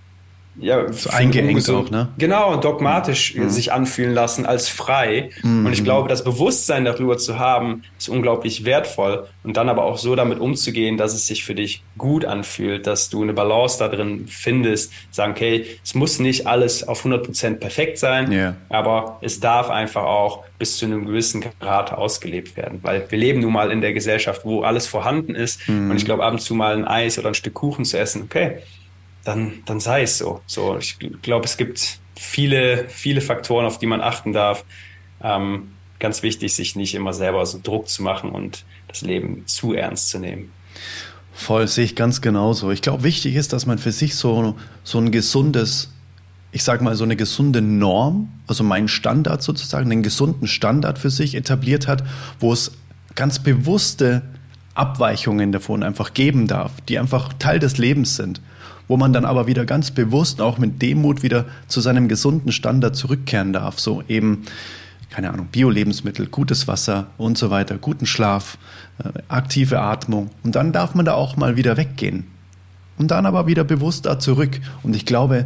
ja, so eingeengt auch, ne? Genau, dogmatisch mhm. sich anfühlen lassen als frei. Mhm. Und ich glaube, das Bewusstsein darüber zu haben, ist unglaublich wertvoll. Und dann aber auch so damit umzugehen, dass es sich für dich gut anfühlt, dass du eine Balance da drin findest. Sagen, okay, es muss nicht alles auf 100 Prozent perfekt sein, yeah. aber es darf einfach auch bis zu einem gewissen Grad ausgelebt werden. Weil wir leben nun mal in der Gesellschaft, wo alles vorhanden ist. Mhm. Und ich glaube, ab und zu mal ein Eis oder ein Stück Kuchen zu essen, okay, dann, dann sei es so. So, ich glaube, es gibt viele, viele Faktoren, auf die man achten darf. Ähm, ganz wichtig, sich nicht immer selber so Druck zu machen und das Leben zu ernst zu nehmen. Voll, sehe ich ganz genauso. Ich glaube, wichtig ist, dass man für sich so, so ein gesundes, ich sag mal, so eine gesunde Norm, also meinen Standard sozusagen, einen gesunden Standard für sich etabliert hat, wo es ganz bewusste Abweichungen davon einfach geben darf, die einfach Teil des Lebens sind wo man dann aber wieder ganz bewusst auch mit Demut wieder zu seinem gesunden Standard zurückkehren darf. So eben, keine Ahnung, Bio-Lebensmittel, gutes Wasser und so weiter, guten Schlaf, äh, aktive Atmung. Und dann darf man da auch mal wieder weggehen. Und dann aber wieder bewusst da zurück. Und ich glaube,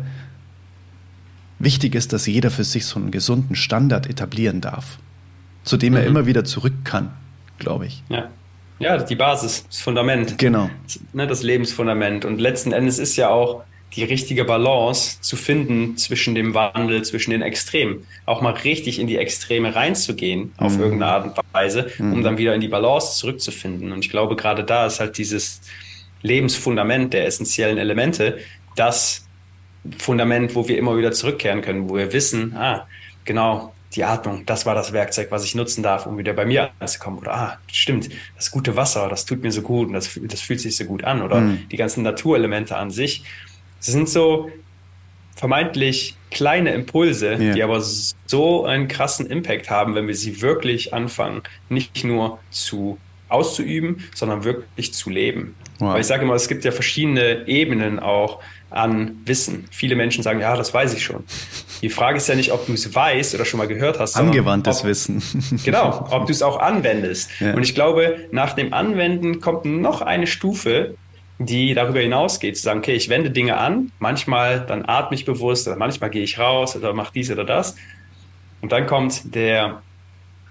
wichtig ist, dass jeder für sich so einen gesunden Standard etablieren darf, zu dem mhm. er immer wieder zurück kann, glaube ich. Ja. Ja, die Basis, das Fundament. Genau. Ne, das Lebensfundament. Und letzten Endes ist ja auch die richtige Balance zu finden zwischen dem Wandel, zwischen den Extremen. Auch mal richtig in die Extreme reinzugehen, auf mhm. irgendeine Art und Weise, um mhm. dann wieder in die Balance zurückzufinden. Und ich glaube, gerade da ist halt dieses Lebensfundament der essentiellen Elemente, das Fundament, wo wir immer wieder zurückkehren können, wo wir wissen, ah, genau, die Atmung, das war das Werkzeug, was ich nutzen darf, um wieder bei mir anzukommen. Oder, ah, stimmt, das gute Wasser, das tut mir so gut und das, das fühlt sich so gut an. Oder mhm. die ganzen Naturelemente an sich. Das sind so vermeintlich kleine Impulse, ja. die aber so einen krassen Impact haben, wenn wir sie wirklich anfangen, nicht nur zu auszuüben, sondern wirklich zu leben. Wow. Weil ich sage immer, es gibt ja verschiedene Ebenen auch an Wissen. Viele Menschen sagen, ja, das weiß ich schon. Die Frage ist ja nicht, ob du es weißt oder schon mal gehört hast. Angewandtes ob, Wissen. genau, ob du es auch anwendest. Ja. Und ich glaube, nach dem Anwenden kommt noch eine Stufe, die darüber hinausgeht, zu sagen, okay, ich wende Dinge an, manchmal dann atme ich bewusst, oder manchmal gehe ich raus oder mache dies oder das. Und dann kommt der,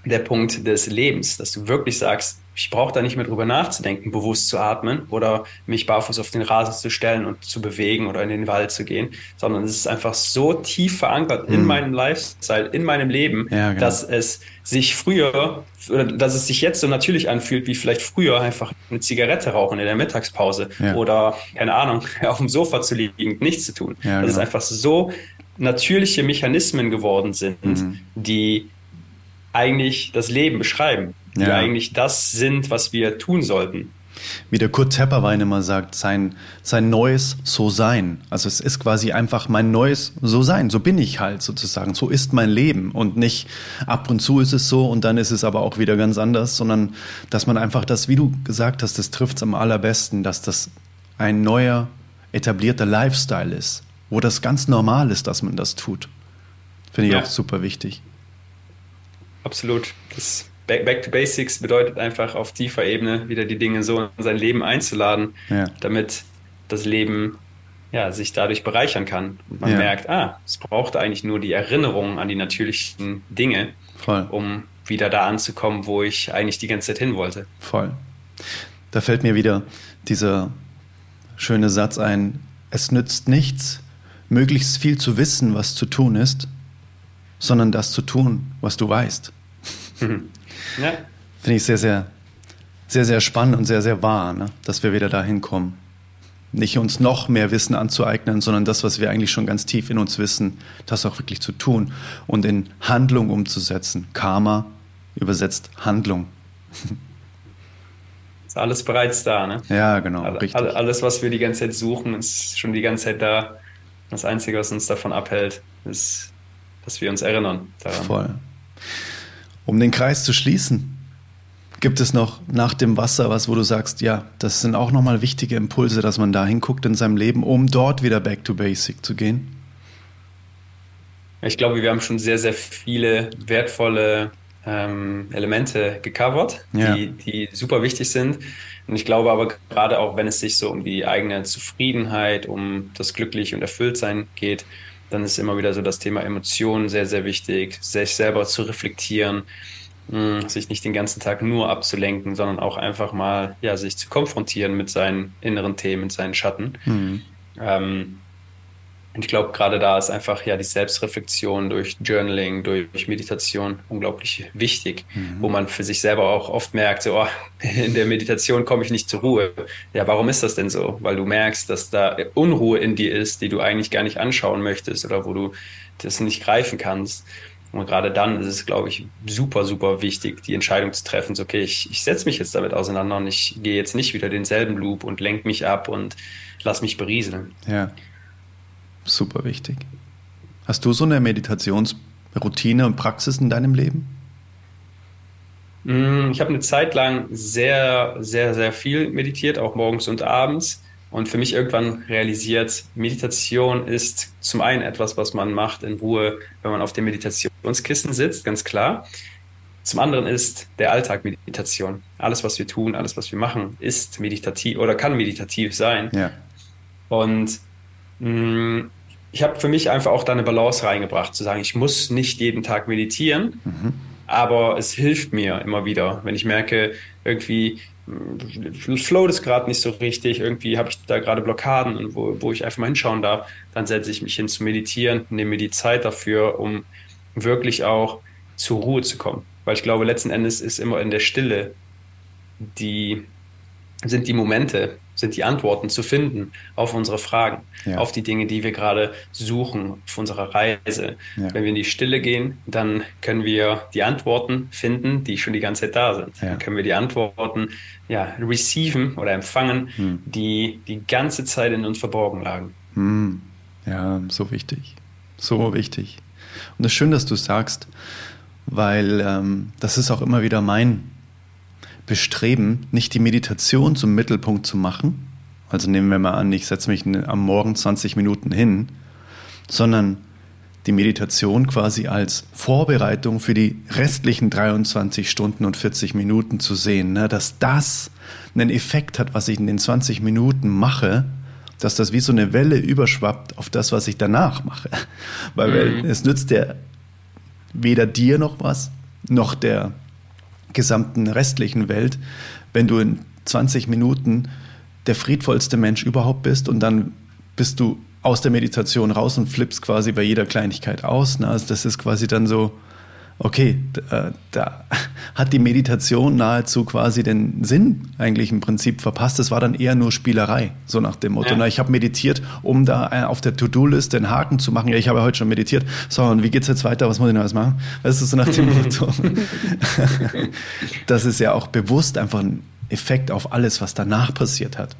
der Punkt des Lebens, dass du wirklich sagst, ich brauche da nicht mehr drüber nachzudenken, bewusst zu atmen oder mich barfuß auf den Rasen zu stellen und zu bewegen oder in den Wald zu gehen, sondern es ist einfach so tief verankert in mhm. meinem Lifestyle, in meinem Leben, ja, genau. dass es sich früher oder dass es sich jetzt so natürlich anfühlt, wie vielleicht früher einfach eine Zigarette rauchen in der Mittagspause ja. oder keine Ahnung, auf dem Sofa zu liegen, nichts zu tun. Ja, genau. Das ist einfach so natürliche Mechanismen geworden sind, mhm. die eigentlich das Leben beschreiben, die ja. eigentlich das sind, was wir tun sollten. Wie der Kurt Tepperwein immer sagt, sein, sein neues So-Sein. Also es ist quasi einfach mein neues So-Sein. So bin ich halt sozusagen. So ist mein Leben. Und nicht ab und zu ist es so und dann ist es aber auch wieder ganz anders, sondern dass man einfach das, wie du gesagt hast, das trifft es am allerbesten, dass das ein neuer, etablierter Lifestyle ist, wo das ganz normal ist, dass man das tut. Finde ich ja. auch super wichtig. Absolut. Das Back, Back, to Basics bedeutet einfach auf tiefer Ebene wieder die Dinge so in sein Leben einzuladen, ja. damit das Leben ja, sich dadurch bereichern kann. Und man ja. merkt, ah, es braucht eigentlich nur die Erinnerung an die natürlichen Dinge, Voll. um wieder da anzukommen, wo ich eigentlich die ganze Zeit hin wollte. Voll. Da fällt mir wieder dieser schöne Satz ein, es nützt nichts, möglichst viel zu wissen, was zu tun ist, sondern das zu tun, was du weißt. Mhm. Ja. Finde ich sehr, sehr, sehr, sehr spannend und sehr, sehr wahr, ne? dass wir wieder dahin kommen. Nicht uns noch mehr Wissen anzueignen, sondern das, was wir eigentlich schon ganz tief in uns wissen, das auch wirklich zu tun und in Handlung umzusetzen. Karma übersetzt Handlung. Ist alles bereits da, ne? Ja, genau. All, richtig. Alles, was wir die ganze Zeit suchen, ist schon die ganze Zeit da. Das Einzige, was uns davon abhält, ist, dass wir uns erinnern daran. Voll. Um den Kreis zu schließen, gibt es noch nach dem Wasser was, wo du sagst, ja, das sind auch nochmal wichtige Impulse, dass man da hinguckt in seinem Leben, um dort wieder back to basic zu gehen? Ich glaube, wir haben schon sehr, sehr viele wertvolle ähm, Elemente gecovert, ja. die, die super wichtig sind. Und ich glaube aber gerade auch, wenn es sich so um die eigene Zufriedenheit, um das Glücklich und Erfülltsein geht, dann ist immer wieder so das Thema Emotionen sehr, sehr wichtig, sich selber zu reflektieren, hm, sich nicht den ganzen Tag nur abzulenken, sondern auch einfach mal ja, sich zu konfrontieren mit seinen inneren Themen, mit seinen Schatten. Mhm. Ähm, und ich glaube, gerade da ist einfach ja die Selbstreflexion durch Journaling, durch Meditation unglaublich wichtig, mhm. wo man für sich selber auch oft merkt, so, oh, in der Meditation komme ich nicht zur Ruhe. Ja, warum ist das denn so? Weil du merkst, dass da Unruhe in dir ist, die du eigentlich gar nicht anschauen möchtest oder wo du das nicht greifen kannst. Und gerade dann ist es, glaube ich, super, super wichtig, die Entscheidung zu treffen, so, okay, ich, ich setze mich jetzt damit auseinander und ich gehe jetzt nicht wieder denselben Loop und lenke mich ab und lass mich berieseln. Ja. Super wichtig. Hast du so eine Meditationsroutine und Praxis in deinem Leben? Mm, ich habe eine Zeit lang sehr, sehr, sehr viel meditiert, auch morgens und abends. Und für mich irgendwann realisiert, Meditation ist zum einen etwas, was man macht in Ruhe, wenn man auf dem Meditationskissen sitzt, ganz klar. Zum anderen ist der Alltag Meditation. Alles, was wir tun, alles, was wir machen, ist meditativ oder kann meditativ sein. Ja. Und mh, mm, ich habe für mich einfach auch da eine Balance reingebracht, zu sagen, ich muss nicht jeden Tag meditieren, mhm. aber es hilft mir immer wieder, wenn ich merke, irgendwie float es gerade nicht so richtig, irgendwie habe ich da gerade Blockaden, wo, wo ich einfach mal hinschauen darf, dann setze ich mich hin zu meditieren, nehme mir die Zeit dafür, um wirklich auch zur Ruhe zu kommen. Weil ich glaube, letzten Endes ist immer in der Stille die, sind die Momente, sind die Antworten zu finden auf unsere Fragen, ja. auf die Dinge, die wir gerade suchen auf unserer Reise. Ja. Wenn wir in die Stille gehen, dann können wir die Antworten finden, die schon die ganze Zeit da sind. Ja. Dann können wir die Antworten ja, receiven oder empfangen, hm. die die ganze Zeit in uns verborgen lagen. Hm. Ja, so wichtig. So wichtig. Und es ist schön, dass du sagst, weil ähm, das ist auch immer wieder mein bestreben, nicht die Meditation zum Mittelpunkt zu machen. Also nehmen wir mal an, ich setze mich am Morgen 20 Minuten hin, sondern die Meditation quasi als Vorbereitung für die restlichen 23 Stunden und 40 Minuten zu sehen, ne? dass das einen Effekt hat, was ich in den 20 Minuten mache, dass das wie so eine Welle überschwappt auf das, was ich danach mache. Weil mhm. es nützt ja weder dir noch was, noch der gesamten restlichen Welt, wenn du in 20 Minuten der friedvollste Mensch überhaupt bist und dann bist du aus der Meditation raus und flippst quasi bei jeder Kleinigkeit aus. Ne? Also das ist quasi dann so, okay, da, da, hat die Meditation nahezu quasi den Sinn eigentlich im Prinzip verpasst. Es war dann eher nur Spielerei, so nach dem Motto. Ja. Na, ich habe meditiert, um da auf der To-Do-Liste einen Haken zu machen. Ja, ich habe heute schon meditiert. So, und wie geht's jetzt weiter? Was muss ich noch alles machen? Weißt du, so nach dem Motto. das ist ja auch bewusst einfach ein Effekt auf alles, was danach passiert hat.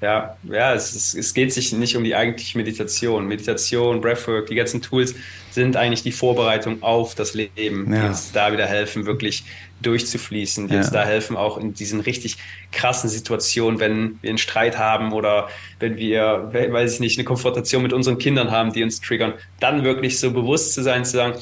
Ja, ja, es, ist, es geht sich nicht um die eigentliche Meditation. Meditation, Breathwork, die ganzen Tools sind eigentlich die Vorbereitung auf das Leben, ja. die uns da wieder helfen, wirklich durchzufließen, die ja. uns da helfen, auch in diesen richtig krassen Situationen, wenn wir einen Streit haben oder wenn wir, weiß ich nicht, eine Konfrontation mit unseren Kindern haben, die uns triggern, dann wirklich so bewusst zu sein, zu sagen,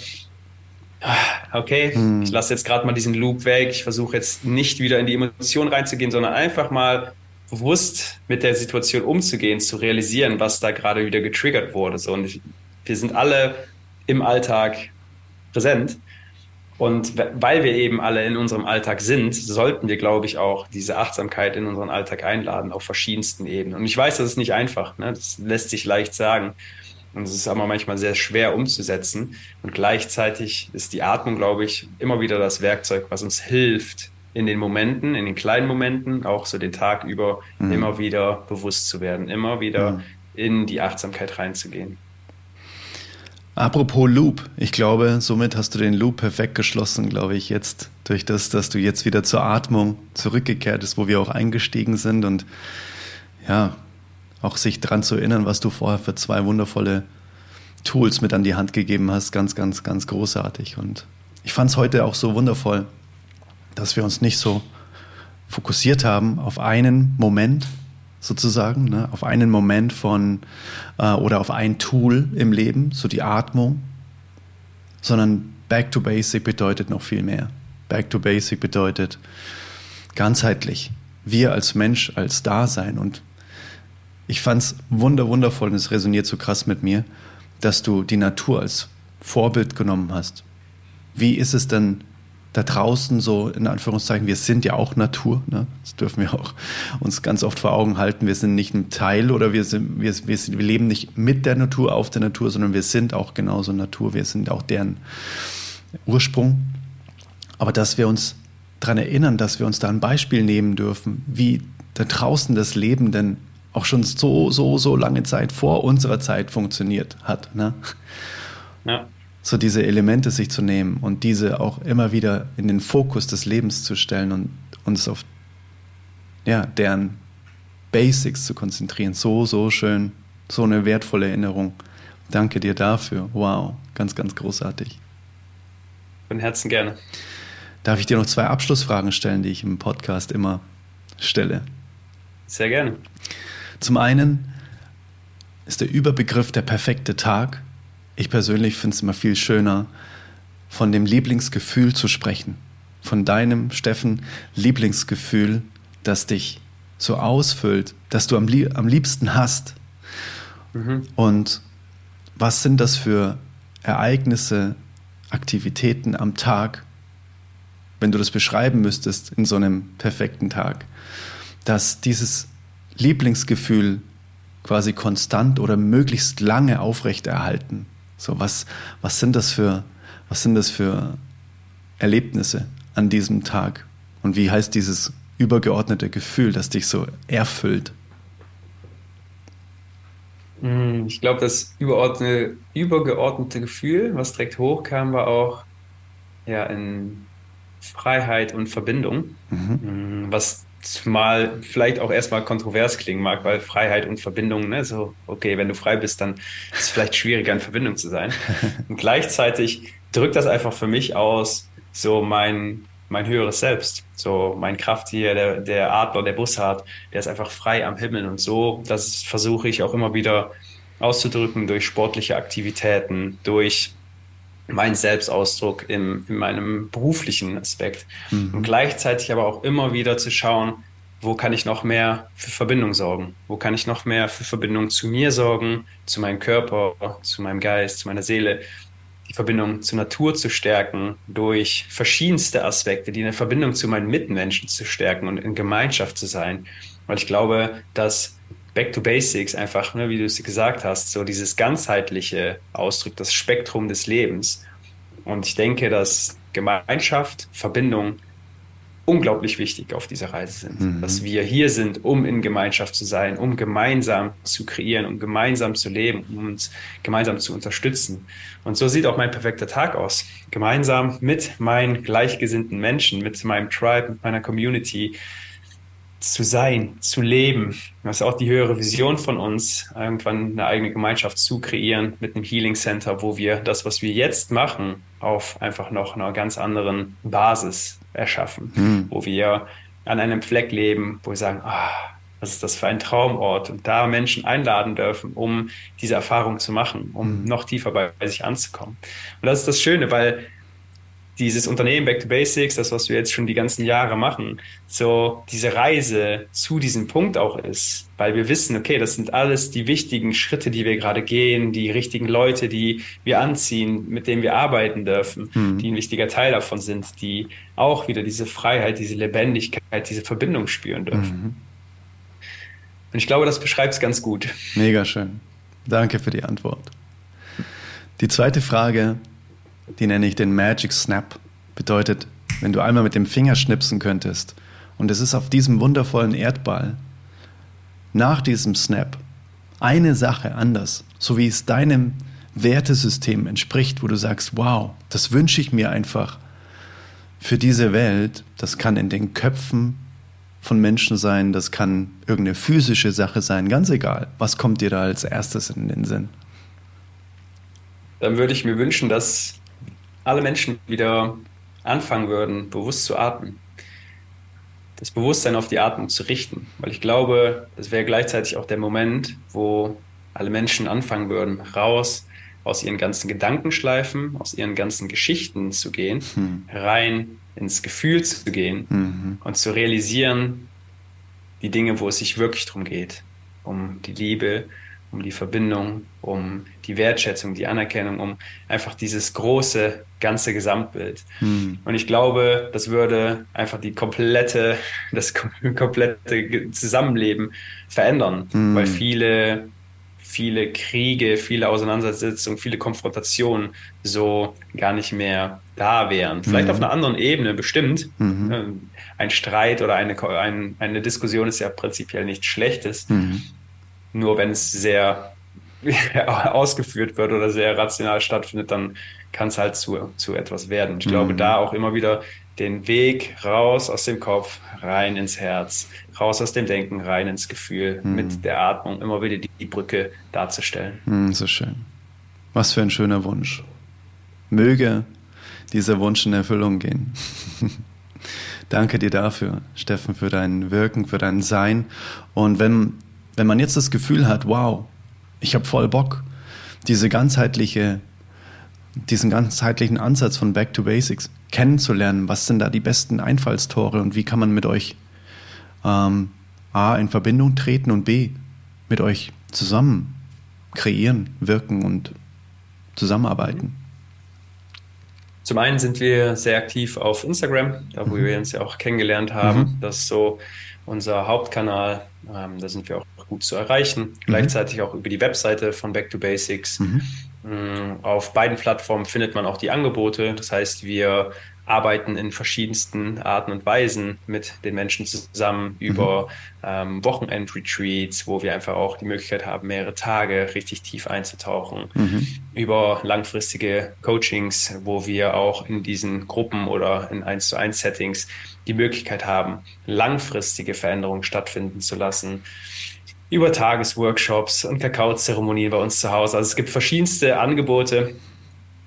ah, okay, hm. ich lasse jetzt gerade mal diesen Loop weg, ich versuche jetzt nicht wieder in die Emotion reinzugehen, sondern einfach mal bewusst mit der Situation umzugehen, zu realisieren, was da gerade wieder getriggert wurde. So, und wir sind alle im Alltag präsent. Und weil wir eben alle in unserem Alltag sind, sollten wir, glaube ich, auch diese Achtsamkeit in unseren Alltag einladen auf verschiedensten Ebenen. Und ich weiß, das ist nicht einfach. Ne? Das lässt sich leicht sagen. Und es ist aber manchmal sehr schwer umzusetzen. Und gleichzeitig ist die Atmung, glaube ich, immer wieder das Werkzeug, was uns hilft, in den Momenten, in den kleinen Momenten, auch so den Tag über, mhm. immer wieder bewusst zu werden, immer wieder mhm. in die Achtsamkeit reinzugehen. Apropos Loop, ich glaube, somit hast du den Loop perfekt geschlossen, glaube ich, jetzt durch das, dass du jetzt wieder zur Atmung zurückgekehrt bist, wo wir auch eingestiegen sind und ja, auch sich daran zu erinnern, was du vorher für zwei wundervolle Tools mit an die Hand gegeben hast, ganz, ganz, ganz großartig. Und ich fand es heute auch so wundervoll, dass wir uns nicht so fokussiert haben auf einen Moment sozusagen, ne, auf einen Moment von äh, oder auf ein Tool im Leben, so die Atmung, sondern Back to Basic bedeutet noch viel mehr. Back to Basic bedeutet ganzheitlich. Wir als Mensch, als Dasein. Und ich fand es wunder, wundervoll und es resoniert so krass mit mir, dass du die Natur als Vorbild genommen hast. Wie ist es denn da draußen so, in Anführungszeichen, wir sind ja auch Natur, ne? das dürfen wir auch uns ganz oft vor Augen halten, wir sind nicht ein Teil oder wir, sind, wir, wir, sind, wir leben nicht mit der Natur, auf der Natur, sondern wir sind auch genauso Natur, wir sind auch deren Ursprung. Aber dass wir uns daran erinnern, dass wir uns da ein Beispiel nehmen dürfen, wie da draußen das Leben denn auch schon so, so, so lange Zeit vor unserer Zeit funktioniert hat. Ne? Ja so diese Elemente sich zu nehmen und diese auch immer wieder in den Fokus des Lebens zu stellen und uns auf ja, deren Basics zu konzentrieren. So, so schön, so eine wertvolle Erinnerung. Danke dir dafür. Wow, ganz, ganz großartig. Von Herzen gerne. Darf ich dir noch zwei Abschlussfragen stellen, die ich im Podcast immer stelle? Sehr gerne. Zum einen ist der Überbegriff der perfekte Tag ich persönlich finde es immer viel schöner, von dem Lieblingsgefühl zu sprechen. Von deinem, Steffen, Lieblingsgefühl, das dich so ausfüllt, das du am, am liebsten hast. Mhm. Und was sind das für Ereignisse, Aktivitäten am Tag, wenn du das beschreiben müsstest in so einem perfekten Tag, dass dieses Lieblingsgefühl quasi konstant oder möglichst lange aufrechterhalten so, was, was sind das für, was sind das für Erlebnisse an diesem Tag? Und wie heißt dieses übergeordnete Gefühl, das dich so erfüllt? Hm, ich glaube, das übergeordnete, übergeordnete Gefühl, was direkt hochkam, war auch ja, in Freiheit und Verbindung, mhm. Hm, was mal vielleicht auch erstmal kontrovers klingen mag, weil Freiheit und Verbindung, ne, so, okay, wenn du frei bist, dann ist es vielleicht schwieriger, in Verbindung zu sein. Und gleichzeitig drückt das einfach für mich aus, so mein, mein höheres Selbst, so mein Krafttier, der, der Adler, der Bussard, der ist einfach frei am Himmel und so, das versuche ich auch immer wieder auszudrücken durch sportliche Aktivitäten, durch meinen Selbstausdruck im, in meinem beruflichen Aspekt. Mhm. Und gleichzeitig aber auch immer wieder zu schauen, wo kann ich noch mehr für Verbindung sorgen? Wo kann ich noch mehr für Verbindung zu mir sorgen, zu meinem Körper, zu meinem Geist, zu meiner Seele? Die Verbindung zur Natur zu stärken, durch verschiedenste Aspekte, die eine Verbindung zu meinen Mitmenschen zu stärken und in Gemeinschaft zu sein. Weil ich glaube, dass Back to Basics einfach, ne, wie du es gesagt hast, so dieses ganzheitliche Ausdruck, das Spektrum des Lebens. Und ich denke, dass Gemeinschaft, Verbindung unglaublich wichtig auf dieser Reise sind. Mhm. Dass wir hier sind, um in Gemeinschaft zu sein, um gemeinsam zu kreieren, um gemeinsam zu leben, um uns gemeinsam zu unterstützen. Und so sieht auch mein perfekter Tag aus. Gemeinsam mit meinen gleichgesinnten Menschen, mit meinem Tribe, mit meiner Community zu sein, zu leben. Das ist auch die höhere Vision von uns, irgendwann eine eigene Gemeinschaft zu kreieren mit einem Healing Center, wo wir das, was wir jetzt machen, auf einfach noch einer ganz anderen Basis erschaffen, mhm. wo wir an einem Fleck leben, wo wir sagen, ah, was ist das für ein Traumort und da Menschen einladen dürfen, um diese Erfahrung zu machen, um mhm. noch tiefer bei, bei sich anzukommen. Und das ist das Schöne, weil dieses Unternehmen Back to Basics, das, was wir jetzt schon die ganzen Jahre machen, so diese Reise zu diesem Punkt auch ist, weil wir wissen, okay, das sind alles die wichtigen Schritte, die wir gerade gehen, die richtigen Leute, die wir anziehen, mit denen wir arbeiten dürfen, mhm. die ein wichtiger Teil davon sind, die auch wieder diese Freiheit, diese Lebendigkeit, diese Verbindung spüren dürfen. Mhm. Und ich glaube, das beschreibt es ganz gut. Mega schön. Danke für die Antwort. Die zweite Frage, die nenne ich den Magic Snap. Bedeutet, wenn du einmal mit dem Finger schnipsen könntest und es ist auf diesem wundervollen Erdball nach diesem Snap eine Sache anders, so wie es deinem Wertesystem entspricht, wo du sagst, wow, das wünsche ich mir einfach für diese Welt. Das kann in den Köpfen von Menschen sein, das kann irgendeine physische Sache sein, ganz egal. Was kommt dir da als erstes in den Sinn? Dann würde ich mir wünschen, dass alle Menschen wieder anfangen würden, bewusst zu atmen. Das Bewusstsein auf die Atmung zu richten. Weil ich glaube, das wäre gleichzeitig auch der Moment, wo alle Menschen anfangen würden, raus aus ihren ganzen Gedankenschleifen, aus ihren ganzen Geschichten zu gehen, hm. rein ins Gefühl zu gehen mhm. und zu realisieren, die Dinge, wo es sich wirklich darum geht, um die Liebe, um die Verbindung, um die Wertschätzung, die Anerkennung, um einfach dieses große, ganze Gesamtbild. Hm. Und ich glaube, das würde einfach die komplette, das komplette Zusammenleben verändern, hm. weil viele, viele Kriege, viele Auseinandersetzungen, viele Konfrontationen so gar nicht mehr da wären. Vielleicht mhm. auf einer anderen Ebene bestimmt. Mhm. Ähm, ein Streit oder eine, ein, eine Diskussion ist ja prinzipiell nichts Schlechtes. Mhm. Nur wenn es sehr ausgeführt wird oder sehr rational stattfindet, dann kann es halt zu, zu etwas werden. Ich mhm. glaube, da auch immer wieder den Weg raus aus dem Kopf, rein ins Herz, raus aus dem Denken, rein ins Gefühl, mhm. mit der Atmung immer wieder die, die Brücke darzustellen. Mhm, so schön. Was für ein schöner Wunsch. Möge dieser Wunsch in Erfüllung gehen. Danke dir dafür, Steffen, für dein Wirken, für dein Sein. Und wenn wenn man jetzt das Gefühl hat, wow, ich habe voll Bock, diese ganzheitliche, diesen ganzheitlichen Ansatz von Back to Basics kennenzulernen, was sind da die besten Einfallstore und wie kann man mit euch ähm, A in Verbindung treten und B mit euch zusammen kreieren, wirken und zusammenarbeiten? Zum einen sind wir sehr aktiv auf Instagram, da wo mhm. wir uns ja auch kennengelernt haben. Mhm. Das ist so unser Hauptkanal. Ähm, da sind wir auch gut zu erreichen. Mhm. Gleichzeitig auch über die Webseite von Back to Basics. Mhm. Mm, auf beiden Plattformen findet man auch die Angebote. Das heißt, wir arbeiten in verschiedensten Arten und Weisen mit den Menschen zusammen über mhm. ähm, Wochenend-Retreats, wo wir einfach auch die Möglichkeit haben, mehrere Tage richtig tief einzutauchen, mhm. über langfristige Coachings, wo wir auch in diesen Gruppen oder in 1 zu 1 Settings die Möglichkeit haben, langfristige Veränderungen stattfinden zu lassen über Tagesworkshops und Kakaozeremonien bei uns zu Hause. Also es gibt verschiedenste Angebote.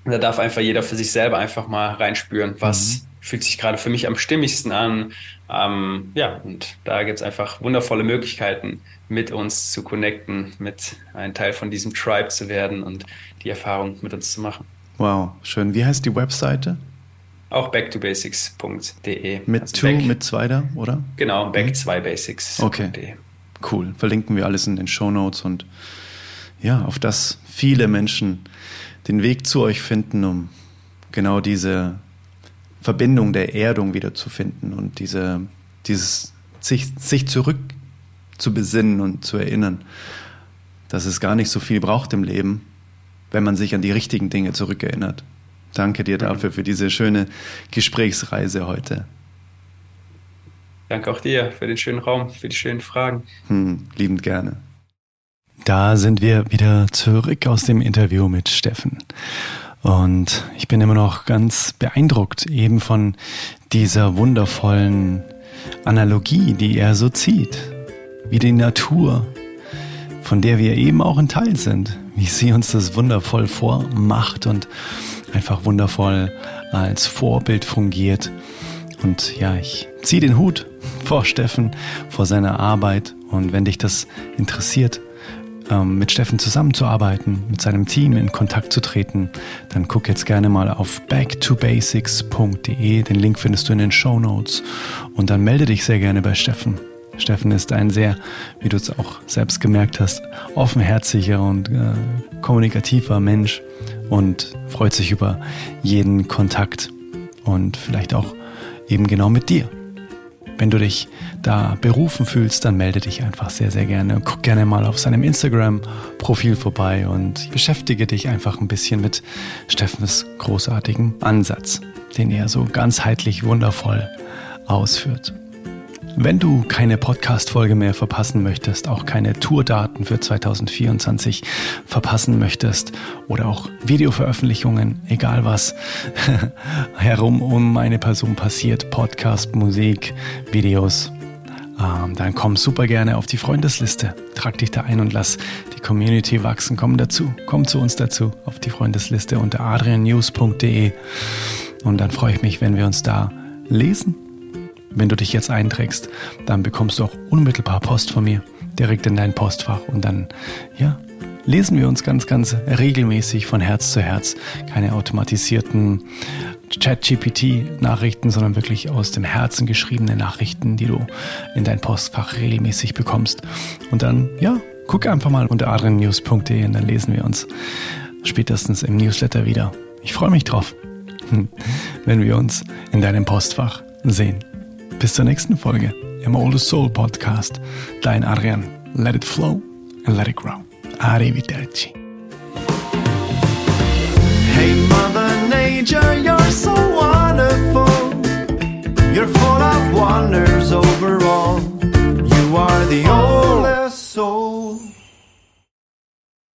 Da darf einfach jeder für sich selber einfach mal reinspüren, was mhm. fühlt sich gerade für mich am stimmigsten an. Ähm, ja, und da gibt es einfach wundervolle Möglichkeiten, mit uns zu connecten, mit ein Teil von diesem Tribe zu werden und die Erfahrung mit uns zu machen. Wow, schön. Wie heißt die Webseite? Auch backtobasics.de. Mit also two, back, mit zwei da, oder? Genau, back2basics.de. Okay. Cool. Verlinken wir alles in den Show Notes und ja, auf das viele Menschen den Weg zu euch finden, um genau diese Verbindung der Erdung wieder zu finden und diese, dieses sich, sich zurück zu besinnen und zu erinnern, dass es gar nicht so viel braucht im Leben, wenn man sich an die richtigen Dinge zurückerinnert. Danke dir dafür, für diese schöne Gesprächsreise heute. Danke auch dir für den schönen Raum, für die schönen Fragen. Hm, liebend gerne. Da sind wir wieder zurück aus dem Interview mit Steffen. Und ich bin immer noch ganz beeindruckt eben von dieser wundervollen Analogie, die er so zieht. Wie die Natur, von der wir eben auch ein Teil sind. Wie sie uns das wundervoll vormacht und einfach wundervoll als Vorbild fungiert. Und ja, ich ziehe den Hut vor Steffen, vor seiner Arbeit. Und wenn dich das interessiert, ähm, mit Steffen zusammenzuarbeiten, mit seinem Team in Kontakt zu treten, dann guck jetzt gerne mal auf backtobasics.de. Den Link findest du in den Show Notes. Und dann melde dich sehr gerne bei Steffen. Steffen ist ein sehr, wie du es auch selbst gemerkt hast, offenherziger und äh, kommunikativer Mensch und freut sich über jeden Kontakt und vielleicht auch eben genau mit dir. Wenn du dich da berufen fühlst, dann melde dich einfach sehr, sehr gerne. Guck gerne mal auf seinem Instagram-Profil vorbei und beschäftige dich einfach ein bisschen mit Steffens großartigem Ansatz, den er so ganzheitlich wundervoll ausführt. Wenn du keine Podcast-Folge mehr verpassen möchtest, auch keine Tourdaten für 2024 verpassen möchtest oder auch Videoveröffentlichungen, egal was herum um meine Person passiert, Podcast, Musik, Videos, ähm, dann komm super gerne auf die Freundesliste. Trag dich da ein und lass die Community wachsen. Komm dazu, komm zu uns dazu auf die Freundesliste unter adriannews.de und dann freue ich mich, wenn wir uns da lesen wenn du dich jetzt einträgst, dann bekommst du auch unmittelbar Post von mir direkt in dein Postfach und dann, ja, lesen wir uns ganz, ganz regelmäßig von Herz zu Herz. Keine automatisierten Chat-GPT-Nachrichten, sondern wirklich aus dem Herzen geschriebene Nachrichten, die du in dein Postfach regelmäßig bekommst. Und dann, ja, guck einfach mal unter adrennews.de und dann lesen wir uns spätestens im Newsletter wieder. Ich freue mich drauf, wenn wir uns in deinem Postfach sehen. Bis zur nächsten Folge im Oldest Soul Podcast. Dein Adrian. Let it flow and let it grow. Arrivederci. Hey Mother Nature, you're so wonderful. You're full of wonders overall. You are the only